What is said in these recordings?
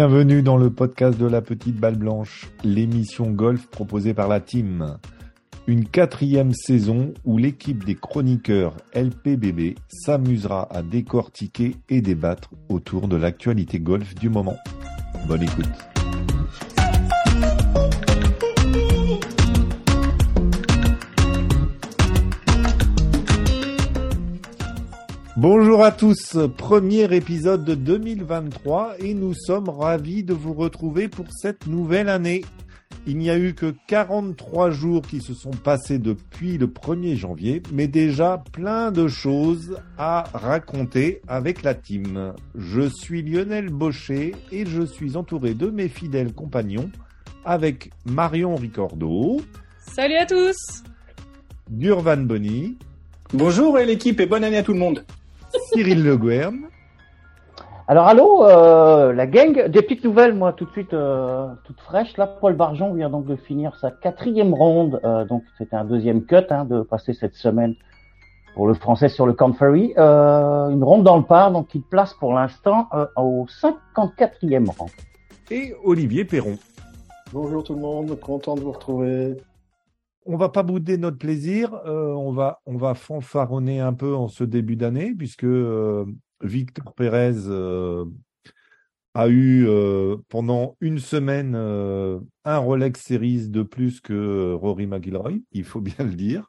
Bienvenue dans le podcast de la petite balle blanche, l'émission golf proposée par la team. Une quatrième saison où l'équipe des chroniqueurs LPBB s'amusera à décortiquer et débattre autour de l'actualité golf du moment. Bonne écoute. Bonjour à tous, premier épisode de 2023 et nous sommes ravis de vous retrouver pour cette nouvelle année. Il n'y a eu que 43 jours qui se sont passés depuis le 1er janvier, mais déjà plein de choses à raconter avec la team. Je suis Lionel Baucher et je suis entouré de mes fidèles compagnons avec Marion Ricordo. Salut à tous Gurvan Bonny. Bonjour et l'équipe et bonne année à tout le monde. Cyril Le Guern. Alors allô, euh, la gang, des petites nouvelles, moi tout de suite, euh, toute fraîche. Là, Paul Barjon vient donc de finir sa quatrième ronde, euh, donc c'était un deuxième cut hein, de passer cette semaine pour le français sur le Corn Ferry. Euh, une ronde dans le par, donc il place pour l'instant euh, au 54e rang. Et Olivier Perron. Bonjour tout le monde, content de vous retrouver. On va pas bouder notre plaisir, euh, on va on va fanfaronner un peu en ce début d'année puisque euh, Victor Pérez euh, a eu pendant une semaine un Rolex Series de plus que Rory McIlroy, il faut bien le dire.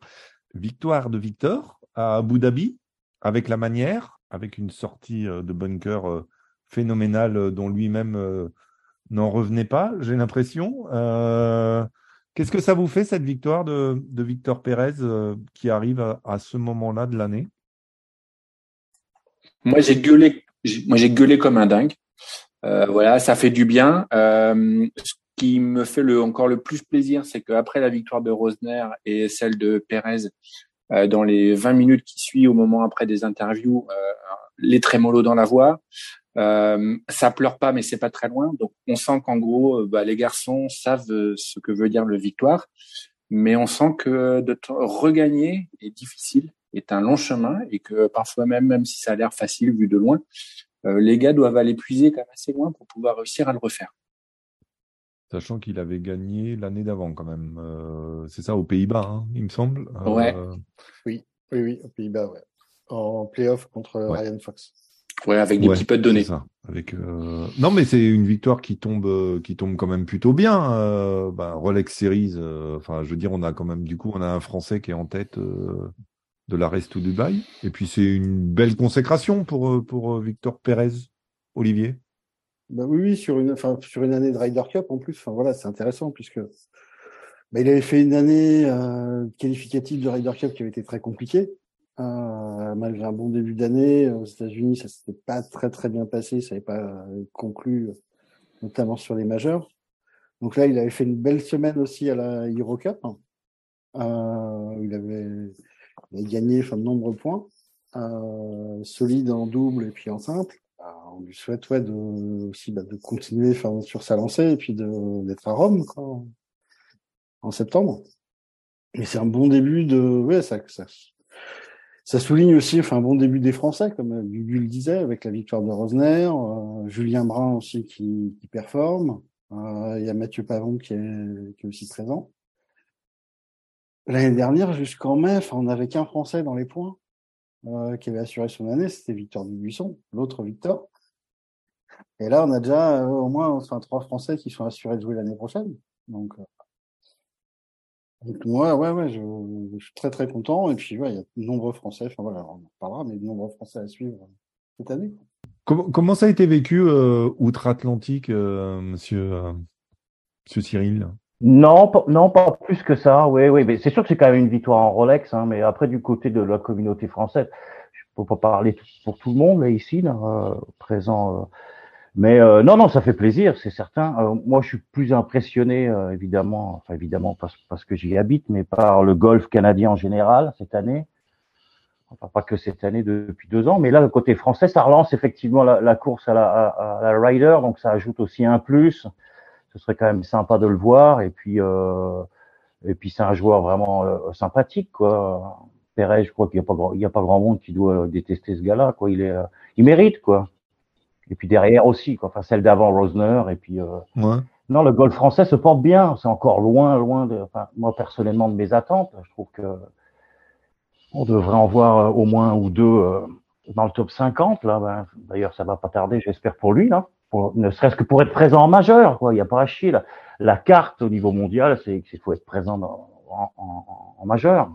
Victoire de Victor à Abu Dhabi avec la manière, avec une sortie de bunker phénoménale dont lui-même n'en revenait pas, j'ai l'impression. Qu'est-ce que ça vous fait cette victoire de, Victor Pérez euh, qui arrive à, ce moment-là de l'année? Moi j'ai gueulé, comme un dingue. Euh, voilà, ça fait du bien. Euh, ce qui me fait encore le plus plaisir, c'est qu'après la victoire de Rosner et celle de Pérez, dans les 20 minutes qui suivent au moment après des interviews, les trémolos dans la voix. Euh, ça pleure pas, mais c'est pas très loin. Donc on sent qu'en gros, euh, bah, les garçons savent euh, ce que veut dire le victoire, mais on sent que de regagner est difficile, est un long chemin, et que parfois même, même si ça a l'air facile vu de loin, euh, les gars doivent aller puiser quand même assez loin pour pouvoir réussir à le refaire. Sachant qu'il avait gagné l'année d'avant quand même. Euh, c'est ça aux Pays-Bas, hein, il me semble. Euh, Ouais. Oui, oui, aux Pays-Bas, ouais. En playoff contre Ouais. Ryan Fox. Ouais, avec des Ouais, petits peu de données. c'est ça. Avec euh, non, mais c'est une victoire qui tombe, euh, qui tombe quand même plutôt bien. Euh, bah, Rolex Series. euh, Enfin, je veux dire, on a quand même du coup, on a un Français qui est en tête euh, de la Race to Dubai. Et puis c'est une belle consécration pour euh, pour Victor Pérez, Olivier. Bah oui, oui, sur une, enfin, sur une année de Ryder Cup en plus. Enfin voilà, c'est intéressant puisque bah, il avait fait une année euh, qualificative de Ryder Cup qui avait été très compliquée. Euh, malgré un bon début d'année aux États-Unis, ça s'était pas très très bien passé, ça n'avait pas euh, conclu, notamment sur les majeurs. Donc là, il avait fait une belle semaine aussi à la Euro Cup. Euh, il avait, gagné enfin, de nombreux points, euh, solide en double et puis en simple. On lui souhaite ouais, de, aussi bah, de continuer sur sa lancée et puis d'être à Rome en- septembre. Mais c'est un bon début de. Ouais, ça, ça souligne aussi enfin, un bon début des Français, comme Gugu le disait, avec la victoire de Rosner, euh, Julien Brun aussi qui, qui performe. Euh, Il y a Mathieu Pavon qui est, qui est aussi présent. L'année dernière, jusqu'en mai, on n'avait qu'un Français dans les points euh, qui avait assuré son année, c'était Victor Dubuisson, l'autre Victor. Et là, on a déjà euh, au moins enfin, trois Français qui sont assurés de jouer l'année prochaine. Donc, euh, donc moi, ouais, ouais, je, je suis très très content. Et puis, ouais, il y a de nombreux Français. Enfin voilà, on en parlera, mais de nombreux Français à suivre euh, cette année. Comment, comment ça a été vécu euh, outre-Atlantique, euh, Monsieur euh, Monsieur Cyril? Non, pas, non, pas plus que ça. Oui, oui, mais c'est sûr que c'est quand même une victoire en Rolex. Hein, mais après, du côté de la communauté française, je peux pas parler pour tout le monde là ici, là, euh, présent. Mais euh, non, non, ça fait plaisir, c'est certain. Euh, moi, je suis plus impressionné, euh, évidemment, enfin évidemment parce, parce que j'y habite, mais par le golf canadien en général cette année. Enfin, pas que cette année depuis deux ans, mais là, le côté français, ça relance effectivement la, la course à la, à, la Ryder, donc ça ajoute aussi un plus ce serait quand même sympa de le voir. Et puis, euh, et puis c'est un joueur vraiment euh, sympathique, quoi. Perez, je crois qu'il n'y a pas grand, il y a pas grand monde qui doit détester ce gars-là, quoi. Il est, euh, il mérite, quoi. Et puis derrière aussi, quoi. Enfin, celle d'avant Rosner. Et puis, euh, Ouais. non, le golf français se porte bien. C'est encore loin, loin de, enfin, moi personnellement de mes attentes. Je trouve que on devrait en voir euh, au moins un ou deux euh, dans le top 50. Là, ben, d'ailleurs, ça va pas tarder, j'espère pour lui, là. Pour, ne serait-ce que pour être présent en majeur, quoi. Il n'y a pas à chier. Là. La carte au niveau mondial, c'est qu'il faut être présent dans- en, en, en majeur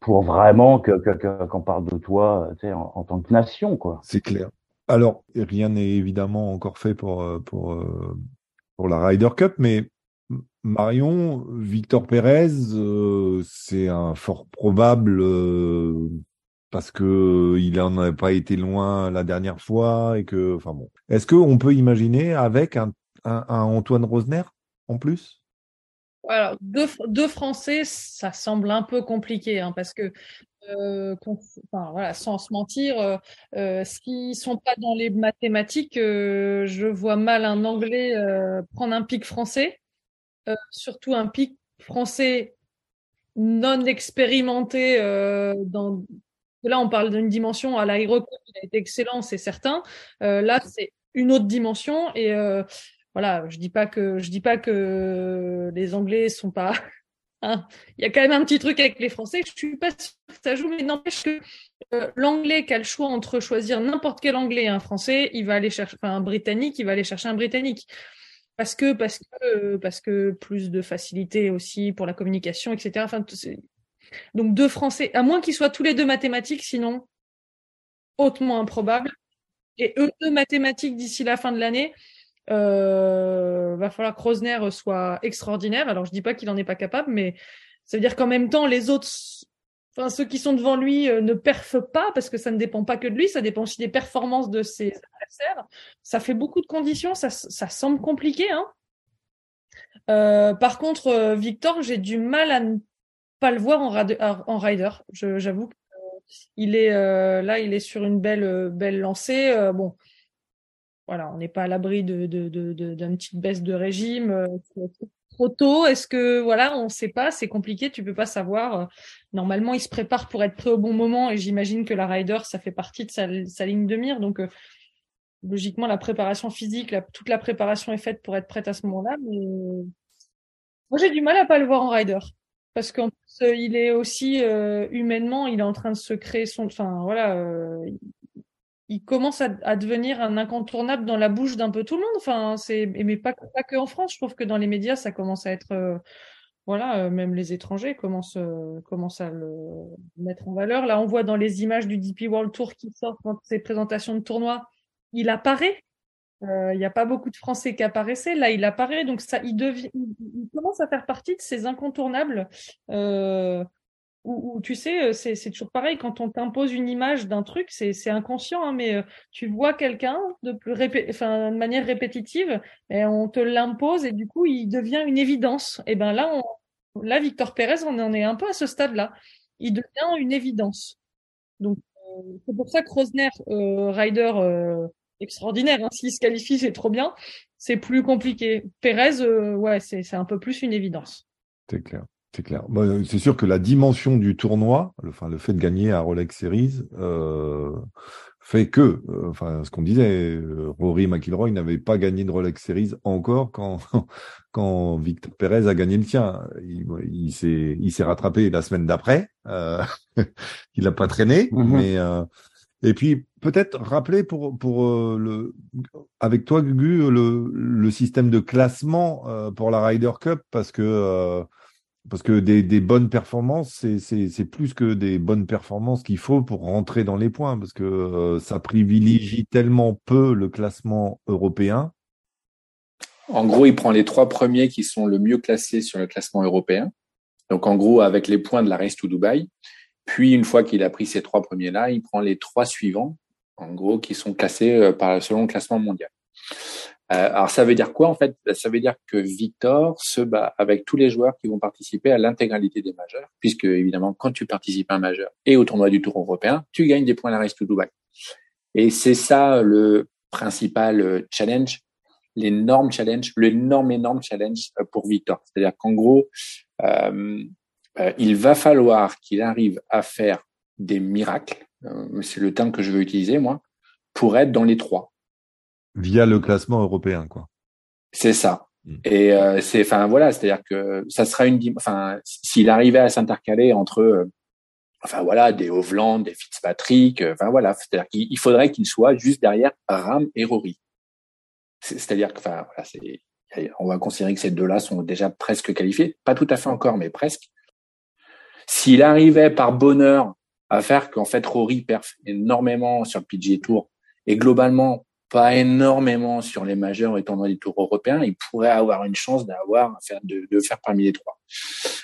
pour vraiment que- qu'on parle de toi, tu sais, en, en tant que nation, quoi. C'est clair. Alors, rien n'est évidemment encore fait pour, euh, euh, la Ryder Cup, mais Marion, Victor Pérez, euh, c'est un fort probable parce que il en a pas été loin la dernière fois et que, enfin bon. Est-ce qu'on peut imaginer avec un, Antoine Rosner en plus? Deux Français, ça semble un peu compliqué, hein, parce que, euh, sans se mentir, euh, euh, s'ils sont pas dans les mathématiques, euh, je vois mal un Anglais euh, prendre un pic français, surtout un pic français non expérimenté. Là, on parle d'une dimension à l'aéroclub, il a été excellent, c'est certain. Là, c'est une autre dimension et voilà, je dis pas que je dis pas que les Anglais sont pas. hein. Il y a quand même un petit truc avec les Français. Je suis pas ça joue, mais n'empêche que euh, l'Anglais qui a le choix entre choisir n'importe quel Anglais et un Français, il va aller chercher, enfin un Britannique, il va aller chercher un Britannique parce que parce que euh, parce que plus de facilité aussi pour la communication, etc. Donc deux Français, à moins qu'ils soient tous les deux mathématiques, sinon hautement improbable. Et eux deux mathématiques d'ici la fin de l'année, euh, va falloir que Rosner soit extraordinaire. Alors je dis pas qu'il en est pas capable, mais ça veut dire qu'en même temps les autres, enfin ceux qui sont devant lui euh, ne perfent pas parce que ça ne dépend pas que de lui, ça dépend aussi des performances de ses adversaires. Ça fait beaucoup de conditions, ça, ça semble compliqué. Hein euh, par contre, euh, Victor, j'ai du mal à ne pas le voir en, rider. J'avoue euh, il est là, il est sur une belle belle lancée. Bon, voilà, on n'est pas à l'abri d'une petite baisse de régime. Trop tôt? Est-ce que voilà, on ne sait pas, c'est compliqué, tu peux pas savoir. Euh, Normalement, il se prépare pour être prêt au bon moment et j'imagine que la rider, ça fait partie de sa, ligne de mire. Donc euh, logiquement, la préparation physique, toute la préparation est faite pour être prête à ce moment-là. Mais moi, j'ai du mal à pas le voir en rider. Parce qu'en plus, euh, il est aussi humainement, il est en train de se créer son. Enfin, voilà, il- commence à, devenir un incontournable dans la bouche d'un peu tout le monde. Enfin, c'est mais pas, pas que en France. Je trouve que dans les médias, ça commence à être. euh, voilà, euh, même les étrangers commencent, euh, commencent à le mettre en valeur. Là, on voit dans les images du DP World Tour qui sortent dans ces présentations de tournois, il apparaît. Il n'y a pas beaucoup de Français qui apparaissaient. Là, il apparaît. Donc, ça, il, devient, il, commence à faire partie de ces incontournables où, tu sais, euh, c'est toujours pareil. Quand on t'impose une image d'un truc, c'est inconscient, hein, mais euh, tu vois quelqu'un de, enfin, de manière répétitive et on te l'impose et du coup, il devient une évidence. Et ben là, on, là, Victor Pérez, on en est un peu à ce stade-là. Il devient une évidence. Donc, euh, c'est pour ça que Rosner, euh, rider euh, extraordinaire, hein, s'il se qualifie, c'est trop bien. C'est plus compliqué. Pérez, euh, ouais, c'est c'est un peu plus une évidence. C'est clair. C'est clair. C'est sûr que la dimension du tournoi, le, enfin, le fait de gagner à Rolex Series, euh, fait que, euh, enfin, ce qu'on disait, euh, Rory McIlroy n'avait pas gagné de Rolex Series encore quand, quand Victor Pérez a gagné le tien. Il, il s'est, il s'est rattrapé la semaine d'après. Euh, il n'a pas traîné, Mhm. mais euh, et puis peut-être rappeler pour pour le avec toi Gugu le le système de classement euh, pour la Ryder Cup parce que euh, parce que des, des bonnes performances, c'est, plus que des bonnes performances qu'il faut pour rentrer dans les points, parce que euh, ça privilégie tellement peu le classement européen. En gros, il prend les trois premiers qui sont le mieux classés sur le classement européen. Donc, en gros, avec les points de la Race to Dubaï. Puis, une fois qu'il a pris ces trois premiers-là, il prend les trois suivants, en gros, qui sont classés euh, par, selon le classement mondial. Euh, alors, ça veut dire quoi en fait? Ça veut dire que Victor se bat avec tous les joueurs qui vont participer à l'intégralité des majeurs, puisque évidemment, quand tu participes à un majeur et au tournoi du Tour européen, tu gagnes des points à la Race to Dubaï. Et c'est ça le principal euh, challenge, l'énorme challenge, l'énorme énorme challenge euh, pour Victor. C'est-à-dire qu'en gros, euh, il va falloir qu'il arrive à faire des miracles. C'est le terme que je veux utiliser moi pour être dans les trois. Via le classement européen, quoi. C'est ça. Mm. Et euh, c'est, enfin voilà, c'est-à-dire que ça sera une, enfin, s'il arrivait à s'intercaler entre, euh, enfin voilà, des Hovland, des Fitzpatrick, euh, enfin voilà, c'est-à-dire qu'il faudrait qu'il soit juste derrière Ram et Rory. C'est-à-dire que, enfin voilà, c'est, on va considérer que ces deux-là sont déjà presque qualifiés, pas tout à fait encore, mais presque. S'il arrivait par bonheur à faire qu'en fait Rory perf énormément sur le PGA Tour et globalement pas énormément sur les majeurs étant dans les tours européens, il pourrait avoir une chance d'avoir de, faire parmi les trois.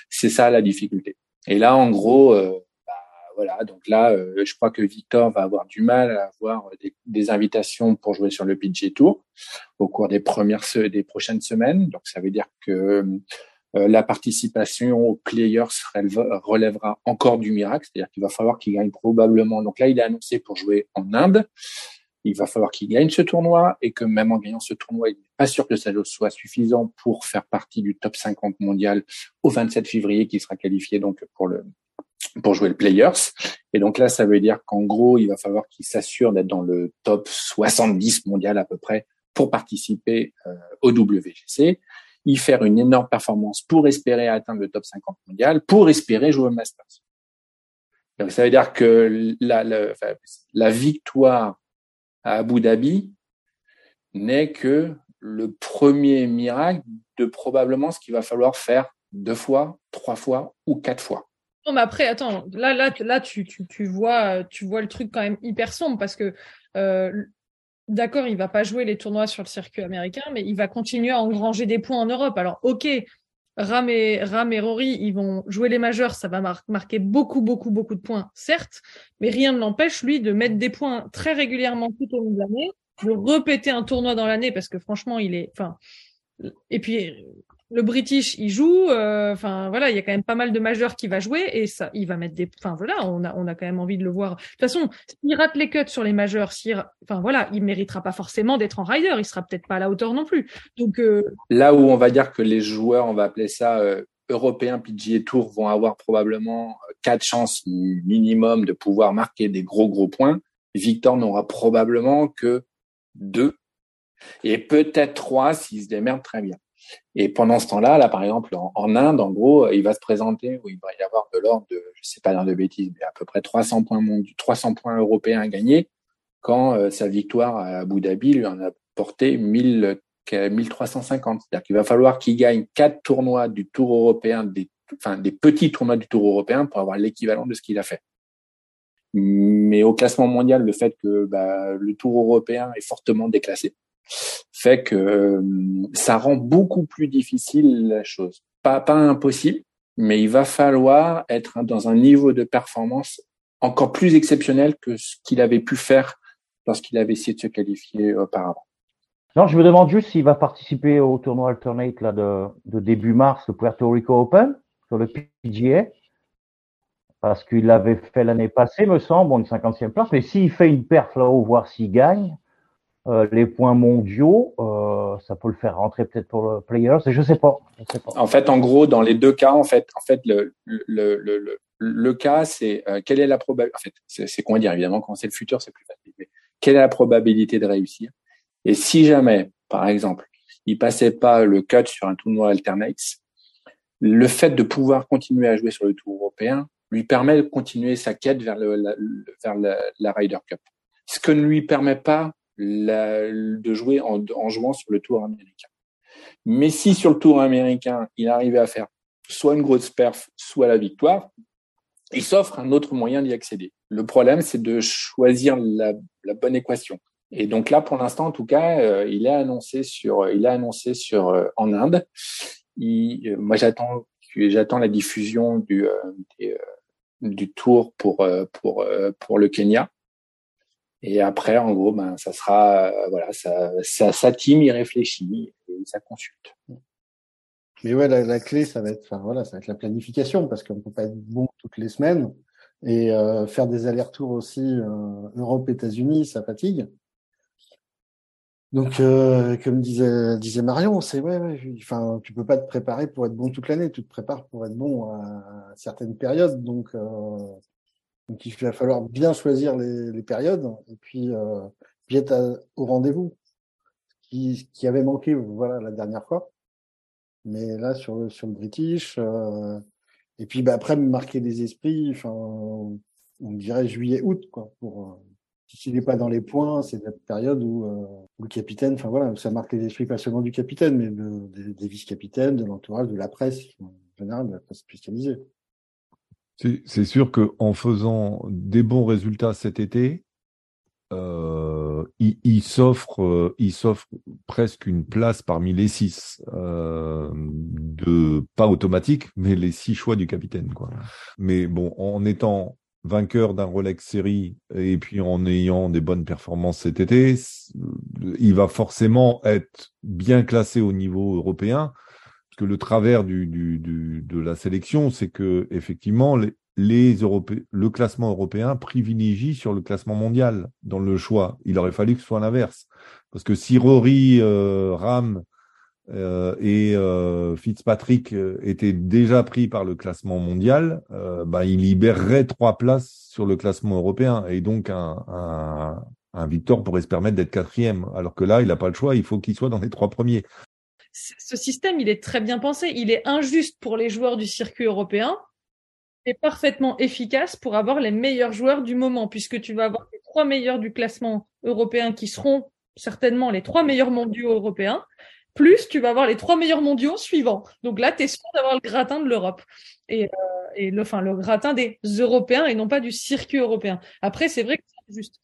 C'est ça la difficulté. Et là, en gros, euh, bah, voilà. Donc là, euh, je crois que Victor va avoir du mal à avoir des, invitations pour jouer sur le PGA Tour au cours des premières des prochaines semaines. Donc ça veut dire que euh, la participation aux players relèvera encore du miracle, c'est-à-dire qu'il va falloir qu'il gagne probablement. Donc là, il est annoncé pour jouer en Inde. Il va falloir qu'il gagne ce tournoi et que même en gagnant ce tournoi, il n'est pas sûr que ça soit suffisant pour faire partie du top 50 mondial au 27 février, qui sera qualifié donc pour le pour jouer le Players. Et donc là, ça veut dire qu'en gros, il va falloir qu'il s'assure d'être dans le top 70 mondial à peu près pour participer euh, au WGC y faire une énorme performance pour espérer atteindre le top 50 mondial, pour espérer jouer au Masters. Donc ça veut dire que la, la, la victoire à Abu Dhabi n'est que le premier miracle de probablement ce qu'il va falloir faire deux fois, trois fois ou quatre fois. Non, mais après, attends, là, là, là, tu, tu, tu vois, tu vois le truc quand même hyper sombre parce que euh, d'accord, il va pas jouer les tournois sur le circuit américain, mais il va continuer à engranger des points en Europe. Alors, ok, Ram et, Rory, ils vont jouer les majeurs, ça va marquer beaucoup, beaucoup, beaucoup de points, certes, mais rien ne l'empêche, lui, de mettre des points très régulièrement tout au long de l'année, de répéter un tournoi dans l'année, parce que franchement, il est, enfin, et puis le British, il joue. Euh, enfin voilà, il y a quand même pas mal de majeurs qui va jouer et ça, il va mettre des. Enfin voilà, on a on a quand même envie de le voir. De toute façon, s'il rate les cuts sur les majeurs, s'il, enfin voilà, il méritera pas forcément d'être en rider. Il sera peut-être pas à la hauteur non plus. Donc euh... là où on va dire que les joueurs, on va appeler ça euh, européens PGA Tour, vont avoir probablement euh, quatre chances minimum de pouvoir marquer des gros gros points. Victor n'aura probablement que deux et peut-être trois s'il se démerde très bien. Et pendant ce temps-là, là, par exemple, en, Inde, en gros, il va se présenter où il va y avoir de l'ordre de, je sais pas dire de bêtises, mais à peu près 300 points, 300 points européens à gagner quand euh, sa victoire à Abu Dhabi lui en a porté 1000, 1350. C'est-à-dire qu'il va falloir qu'il gagne quatre tournois du Tour européen, enfin, des petits tournois du Tour européen pour avoir l'équivalent de ce qu'il a fait. Mais au classement mondial, le fait que bah, le Tour européen est fortement déclassé, fait que euh, ça rend beaucoup plus difficile la chose. Pas, impossible, mais il va falloir être dans un niveau de performance encore plus exceptionnel que ce qu'il avait pu faire lorsqu'il avait essayé de se qualifier auparavant. Non, je me demande juste s'il va participer au tournoi alternate là de, début mars, le Puerto Rico Open, sur le PGA, parce qu'il l'avait fait l'année passée, me semble, une cinquantième place, mais s'il fait une perf là-haut, voir s'il gagne, euh, les points mondiaux, euh, ça peut le faire rentrer peut-être pour le Players, et je sais sais pas. En fait, en gros, dans les deux cas, en fait, en fait, le le le le, le cas, c'est euh, quelle est la probabilité. En fait, c'est quoi dire évidemment quand c'est le futur, c'est plus facile. Mais quelle est la probabilité de réussir? Et si jamais, par exemple, il passait pas le cut sur un tournoi alternate, le fait de pouvoir continuer à jouer sur le tour européen lui permet de continuer sa quête vers le, la, vers la Ryder Cup. Ce que ne lui permet pas de jouer en, jouant sur le tour américain. Mais si sur le tour américain, il arrivait à faire soit une grosse perf, soit la victoire, il s'offre un autre moyen d'y accéder. Le problème, c'est de choisir la, bonne équation. Et donc là, pour l'instant, en tout cas, euh, il est annoncé sur, il a annoncé sur euh, en Inde. Euh, moi, j'attends, j'attends la diffusion du du tour pour pour pour le Kenya et après, en gros, ben, ça sera, euh, voilà, ça, ça, sa team y réfléchit et ça consulte. Mais ouais, la, clé, ça va être, enfin voilà, ça va être la planification parce qu'on peut pas être bon toutes les semaines et euh, faire des allers-retours aussi euh, Europe, États-Unis, ça fatigue. Donc, euh, comme disait, disait Marion, c'est ouais, ouais, enfin, tu peux pas te préparer pour être bon toute l'année. Tu te prépares pour être bon à certaines périodes. Donc, euh, donc il va falloir bien choisir les, les périodes et puis, euh, être au rendez-vous, qui, qui avait manqué voilà la dernière fois. Mais là sur le sur le British, euh, et puis bah, après marquer des esprits, enfin on dirait juillet-août quoi pour euh, s'il n'est pas dans les points, c'est la période où, euh, où, le capitaine, enfin voilà, ça marque les esprits pas seulement du capitaine, mais de, des, des vice-capitaines, de l'entourage, de la presse, en général, de la presse spécialisée. C'est sûr que en faisant des bons résultats cet été, euh, il, il s'offre, euh, il s'offre presque une place parmi les six, euh, de pas automatique, mais les six choix du capitaine, quoi. Mais bon, en étant vainqueur d'un Rolex série et puis en ayant des bonnes performances cet été, il va forcément être bien classé au niveau européen. Que le travers du, du, du de la sélection, c'est que effectivement les, les le classement européen privilégie sur le classement mondial dans le choix. Il aurait fallu que ce soit l'inverse. Parce que si Rory, euh, Ram euh, et euh, Fitzpatrick euh, étaient déjà pris par le classement mondial, euh, bah, il libérerait trois places sur le classement européen. Et donc un, un, un Victor pourrait se permettre d'être quatrième. Alors que là, il n'a pas le choix, il faut qu'il soit dans les trois premiers. Ce système, il est très bien pensé. Il est injuste pour les joueurs du circuit européen est parfaitement efficace pour avoir les meilleurs joueurs du moment, puisque tu vas avoir les trois meilleurs du classement européen qui seront certainement les trois meilleurs mondiaux européens, plus tu vas avoir les trois meilleurs mondiaux suivants. Donc là, tu es sûr d'avoir le gratin de l'Europe. Et, euh, et le, enfin, le gratin des Européens et non pas du circuit européen. Après, c'est vrai que c'est juste.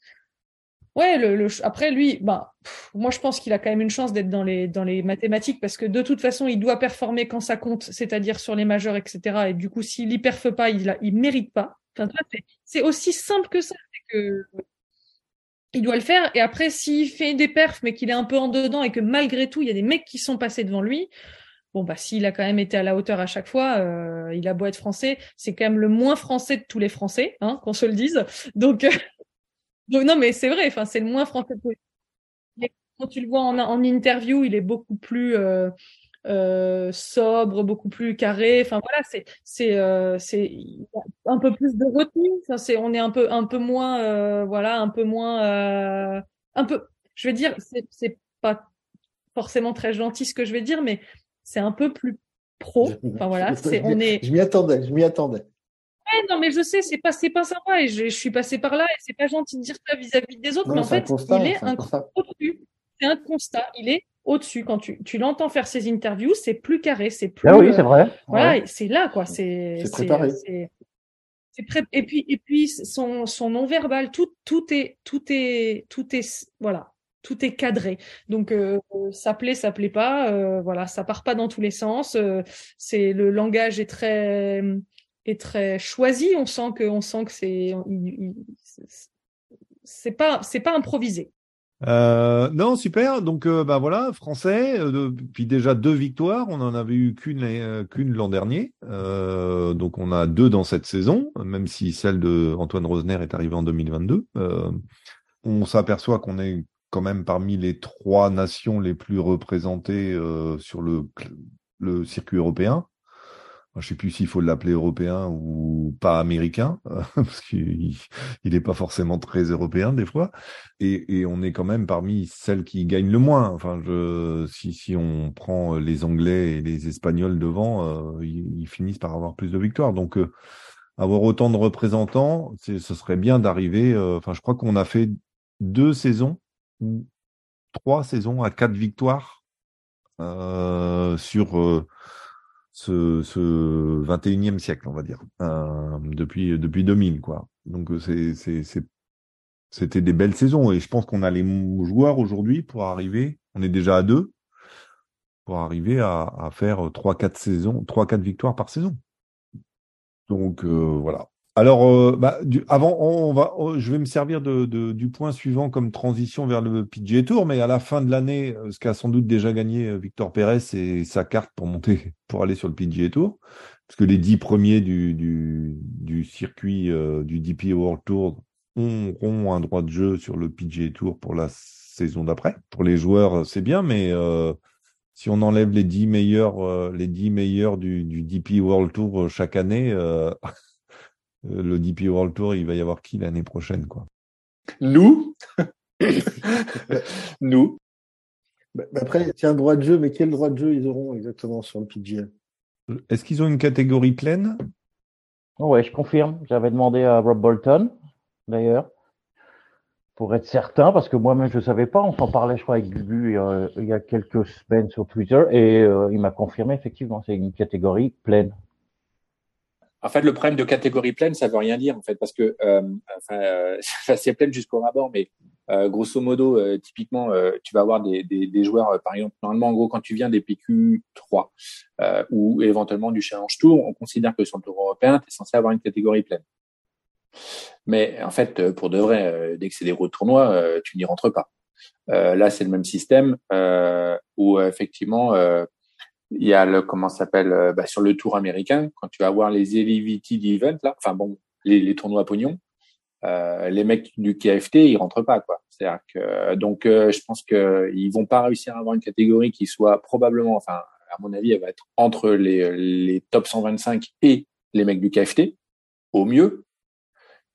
Ouais, le, le, après lui, bah, moi je pense qu'il a quand même une chance d'être dans les dans les mathématiques parce que de toute façon il doit performer quand ça compte, c'est-à-dire sur les majeurs, etc. Et du coup, s'il y perfe pas, il a, il mérite pas. C'est aussi simple que ça, il doit le faire. Et après, s'il fait des perfs mais qu'il est un peu en dedans et que malgré tout il y a des mecs qui sont passés devant lui, bon bah s'il a quand même été à la hauteur à chaque fois, euh, il a beau être français, c'est quand même le moins français de tous les Français, hein, qu'on se le dise. Donc Donc, non, mais c'est vrai, enfin, c'est le moins français possible. Quand tu le vois en, en interview, il est beaucoup plus euh, euh, sobre, beaucoup plus carré. Enfin voilà, c'est c'est euh, c'est un peu plus de retenue. Enfin, c'est on est un peu un peu moins voilà, un peu moins un peu. Je vais dire, c'est c'est pas forcément très gentil ce que je vais dire, mais c'est un peu plus pro. Enfin voilà, c'est on est. Je m'y attendais, je m'y attendais. Ouais, non, mais je sais, c'est pas, c'est pas sympa et je, je suis passée par là et c'est pas gentil de dire ça vis-à-vis des autres, Non, mais en fait, constat, il est un un cran C'est un constat, il est au-dessus. Quand tu, tu l'entends faire ses interviews, c'est plus carré, c'est plus. Ah oui, euh, c'est vrai. Voilà, Ouais. c'est là, quoi. C'est, C'est préparé. pré- Et puis, et puis, son, son non-verbal, tout, tout est, tout est, tout est, voilà. Tout est cadré. Donc, euh, ça plaît, ça plaît pas. euh, voilà, ça part pas dans tous les sens. euh, c'est le langage est très, est très choisi. On sent que, on sent que c'est- c'est pas, c'est pas improvisé. Euh, non, super. Donc, euh, bah voilà, français. euh, depuis déjà deux victoires. On en avait eu qu'une euh, l'an dernier. Donc, on a deux dans cette saison, même si celle de Antoine Rosner est arrivée en 2022. Euh, on s'aperçoit qu'on est quand même parmi les trois nations les plus représentées sur le le circuit européen. Je sais plus s'il faut l'appeler européen ou pas américain, euh, parce qu'il il est pas forcément très européen des fois. Et, et on est quand même parmi celles qui gagnent le moins. Enfin, je, si, si on prend les Anglais et les Espagnols devant, euh, ils, finissent par avoir plus de victoires. Donc, euh, avoir autant de représentants, ce serait bien d'arriver. euh, Enfin, je crois qu'on a fait deux saisons ou trois saisons à quatre victoires euh, sur euh, ce, ce 21e siècle, on va dire, euh, depuis depuis 2000, quoi. Donc euh, c'est c'était des belles saisons et je pense qu'on a les joueurs aujourd'hui pour arriver. On est déjà à deux pour arriver à, à faire trois quatre saisons, trois quatre victoires par saison. Donc euh, voilà. Alors, euh, bah, avant, je vais me servir de, du point suivant comme transition vers le PGA Tour, mais à la fin de l'année, euh, ce qu'a sans doute déjà gagné euh, Victor Pérez, c'est sa carte pour monter, pour aller sur le PGA Tour, parce que les dix premiers du, du, circuit du DP World Tour auront un droit de jeu sur le PGA Tour pour la saison d'après. Pour les joueurs, c'est bien, mais euh, si on enlève les dix meilleurs, les dix meilleurs du, du DP World Tour chaque année. le DP World Tour, il va y avoir qui l'année prochaine, quoi? Nous, Nous. Bah, bah, après, tiens, droit de jeu, mais quel droit de jeu ils auront exactement sur le PGA Est-ce qu'ils ont une catégorie pleine? Ouais, je confirme. J'avais demandé à Rob Bolton, d'ailleurs, pour être certain, parce que moi-même je ne savais pas. On s'en parlait, je crois, avec Gugu euh, il y a quelques semaines sur Twitter, et euh, il m'a confirmé effectivement, c'est une catégorie pleine. En fait, le problème de catégorie pleine, ça veut rien dire en fait, parce que euh, enfin, euh, c'est pleine jusqu'au rabord, mais euh, grosso modo, euh, typiquement, euh, tu vas avoir des, des, des joueurs, par exemple, normalement, en gros, quand tu viens des PQ 3 ou éventuellement du Challenge Tour, on considère que sur le Tour européen, tu es censé avoir une catégorie pleine. Mais en fait, pour de vrai, dès que c'est des gros tournois, tu n'y rentres pas. là, c'est le même système où effectivement il y a le comment s'appelle euh, bah, sur le tour américain quand tu vas voir les elevated events là, enfin bon, les, les tournois pognon, euh, les mecs du KFT ils rentrent pas quoi. C'est-à-dire que donc euh, je pense que ils vont pas réussir à avoir une catégorie qui soit probablement, enfin à mon avis, elle va être entre les les top 125 et les mecs du KFT au mieux.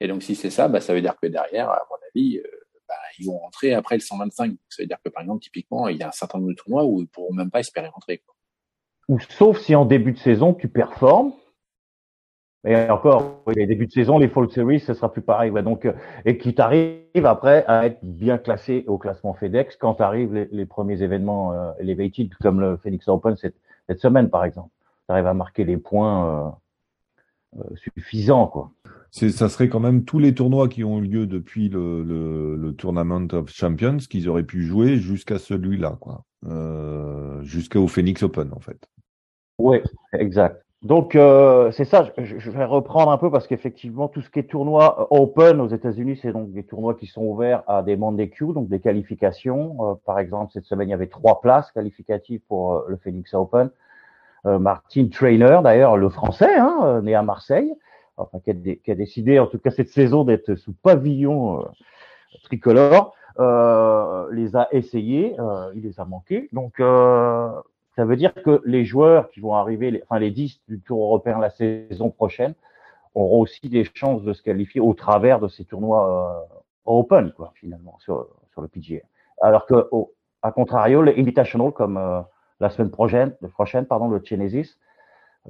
Et donc si c'est ça, bah ça veut dire que derrière, à mon avis, euh, bah, ils vont rentrer après le 125. Ça veut dire que par exemple typiquement il y a un certain nombre de tournois où ils pourront même pas espérer rentrer. Quoi ou sauf si en début de saison tu performes. Et encore, les débuts de saison, les Fall Series, ce sera plus pareil. Ouais, donc, euh, et qui t'arrive après à être bien classé au classement FedEx quand arrivent les, premiers événements euh, elevated, comme le Phoenix Open cette, semaine, par exemple. Tu arrives à marquer les points euh, euh, suffisants, quoi. Ça serait quand même tous les tournois qui ont eu lieu depuis le, le, le Tournament of Champions qu'ils auraient pu jouer jusqu'à celui-là, quoi. Euh, jusqu'au Phoenix Open, en fait. Oui, exact. Donc euh, c'est ça, je, vais reprendre un peu parce qu'effectivement tout ce qui est tournoi euh, open aux États-Unis, c'est donc des tournois qui sont ouverts à des Q, donc des qualifications. Euh, par exemple, cette semaine, il y avait trois places qualificatives pour le Phoenix Open. Martin Trainer, d'ailleurs, le français, hein, né à Marseille, qui a, qui a, décidé en tout cas cette saison d'être sous pavillon tricolore, les a essayés, il les a manqués. Donc ça veut dire que les joueurs qui vont arriver, enfin les 10 du Tour européen la saison prochaine, auront aussi des chances de se qualifier au travers de ces tournois euh, open, quoi, finalement, sur, sur le PGA. Alors que, au, à contrario, les Invitational, comme euh, la semaine prochaine, prochaine pardon, le Genesis,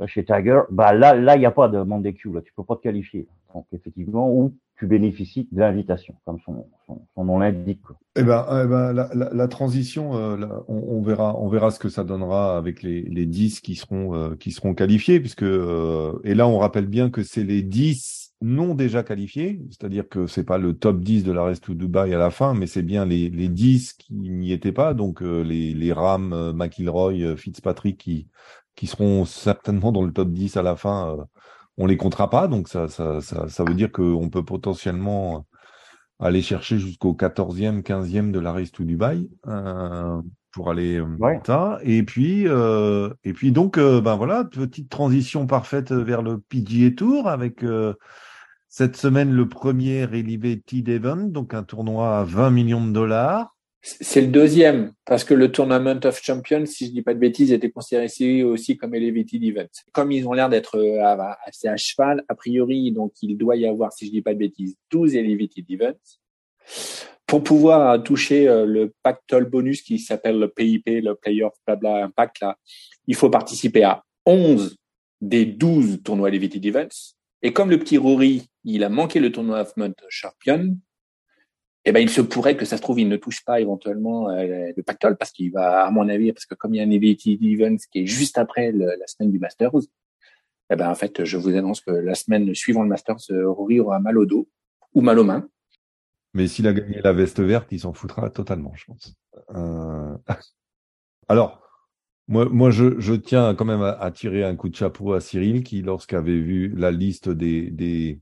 euh, chez Tiger, bah là, là, il n'y a pas de Monday Q, là, tu peux pas te qualifier. Donc, effectivement, où tu bénéficies comme son, son, nom l'indique. Eh ben, eh ben la, la, la transition, euh, on, on, verra, on verra ce que ça donnera avec les, les 10 qui seront, euh, qui seront qualifiés, puisque euh, et là, on rappelle bien que c'est les 10 non déjà qualifiés, c'est-à-dire que c'est pas le top 10 de la Rest to Dubai à la fin, mais c'est bien les, les 10 qui n'y étaient pas, donc euh, les, les Ram, McIlroy, Fitzpatrick qui, qui seront certainement dans le top 10 à la fin on les comptera pas, donc ça, ça, ça, ça veut dire qu'on peut potentiellement aller chercher jusqu'au 14e, 15e de la race to Dubaï euh, pour aller ouais. ça. Et puis, euh, et puis donc, euh, ben voilà, petite transition parfaite vers le PGA Tour avec euh, cette semaine le premier Elevated Event, donc un tournoi à 20 millions de dollars. C'est le deuxième, parce que le Tournament of Champions, si je dis pas de bêtises, était considéré aussi comme Elevated Event. Comme ils ont l'air d'être assez à cheval, a priori, donc il doit y avoir, si je dis pas de bêtises, 12 Elevated Events. Pour pouvoir toucher le pactole bonus qui s'appelle le PIP, le Player Blabla Impact, là, il faut participer à 11 des 12 tournois Elevated Events. Et comme le petit Rory, il a manqué le tournoi of Champions, eh ben, il se pourrait que ça se trouve, il ne touche pas éventuellement euh, le pactole parce qu'il va, à mon avis, parce que comme il y a un Event qui est juste après la semaine du Masters, eh ben, en fait, je vous annonce que la semaine suivant le Masters, Rory aura mal au dos ou mal aux mains. Mais s'il a gagné la veste verte, il s'en foutra totalement, je pense. Euh... Alors, moi, moi je, tiens quand même à, tirer un coup de chapeau à Cyril qui, lorsqu'avait vu la liste des,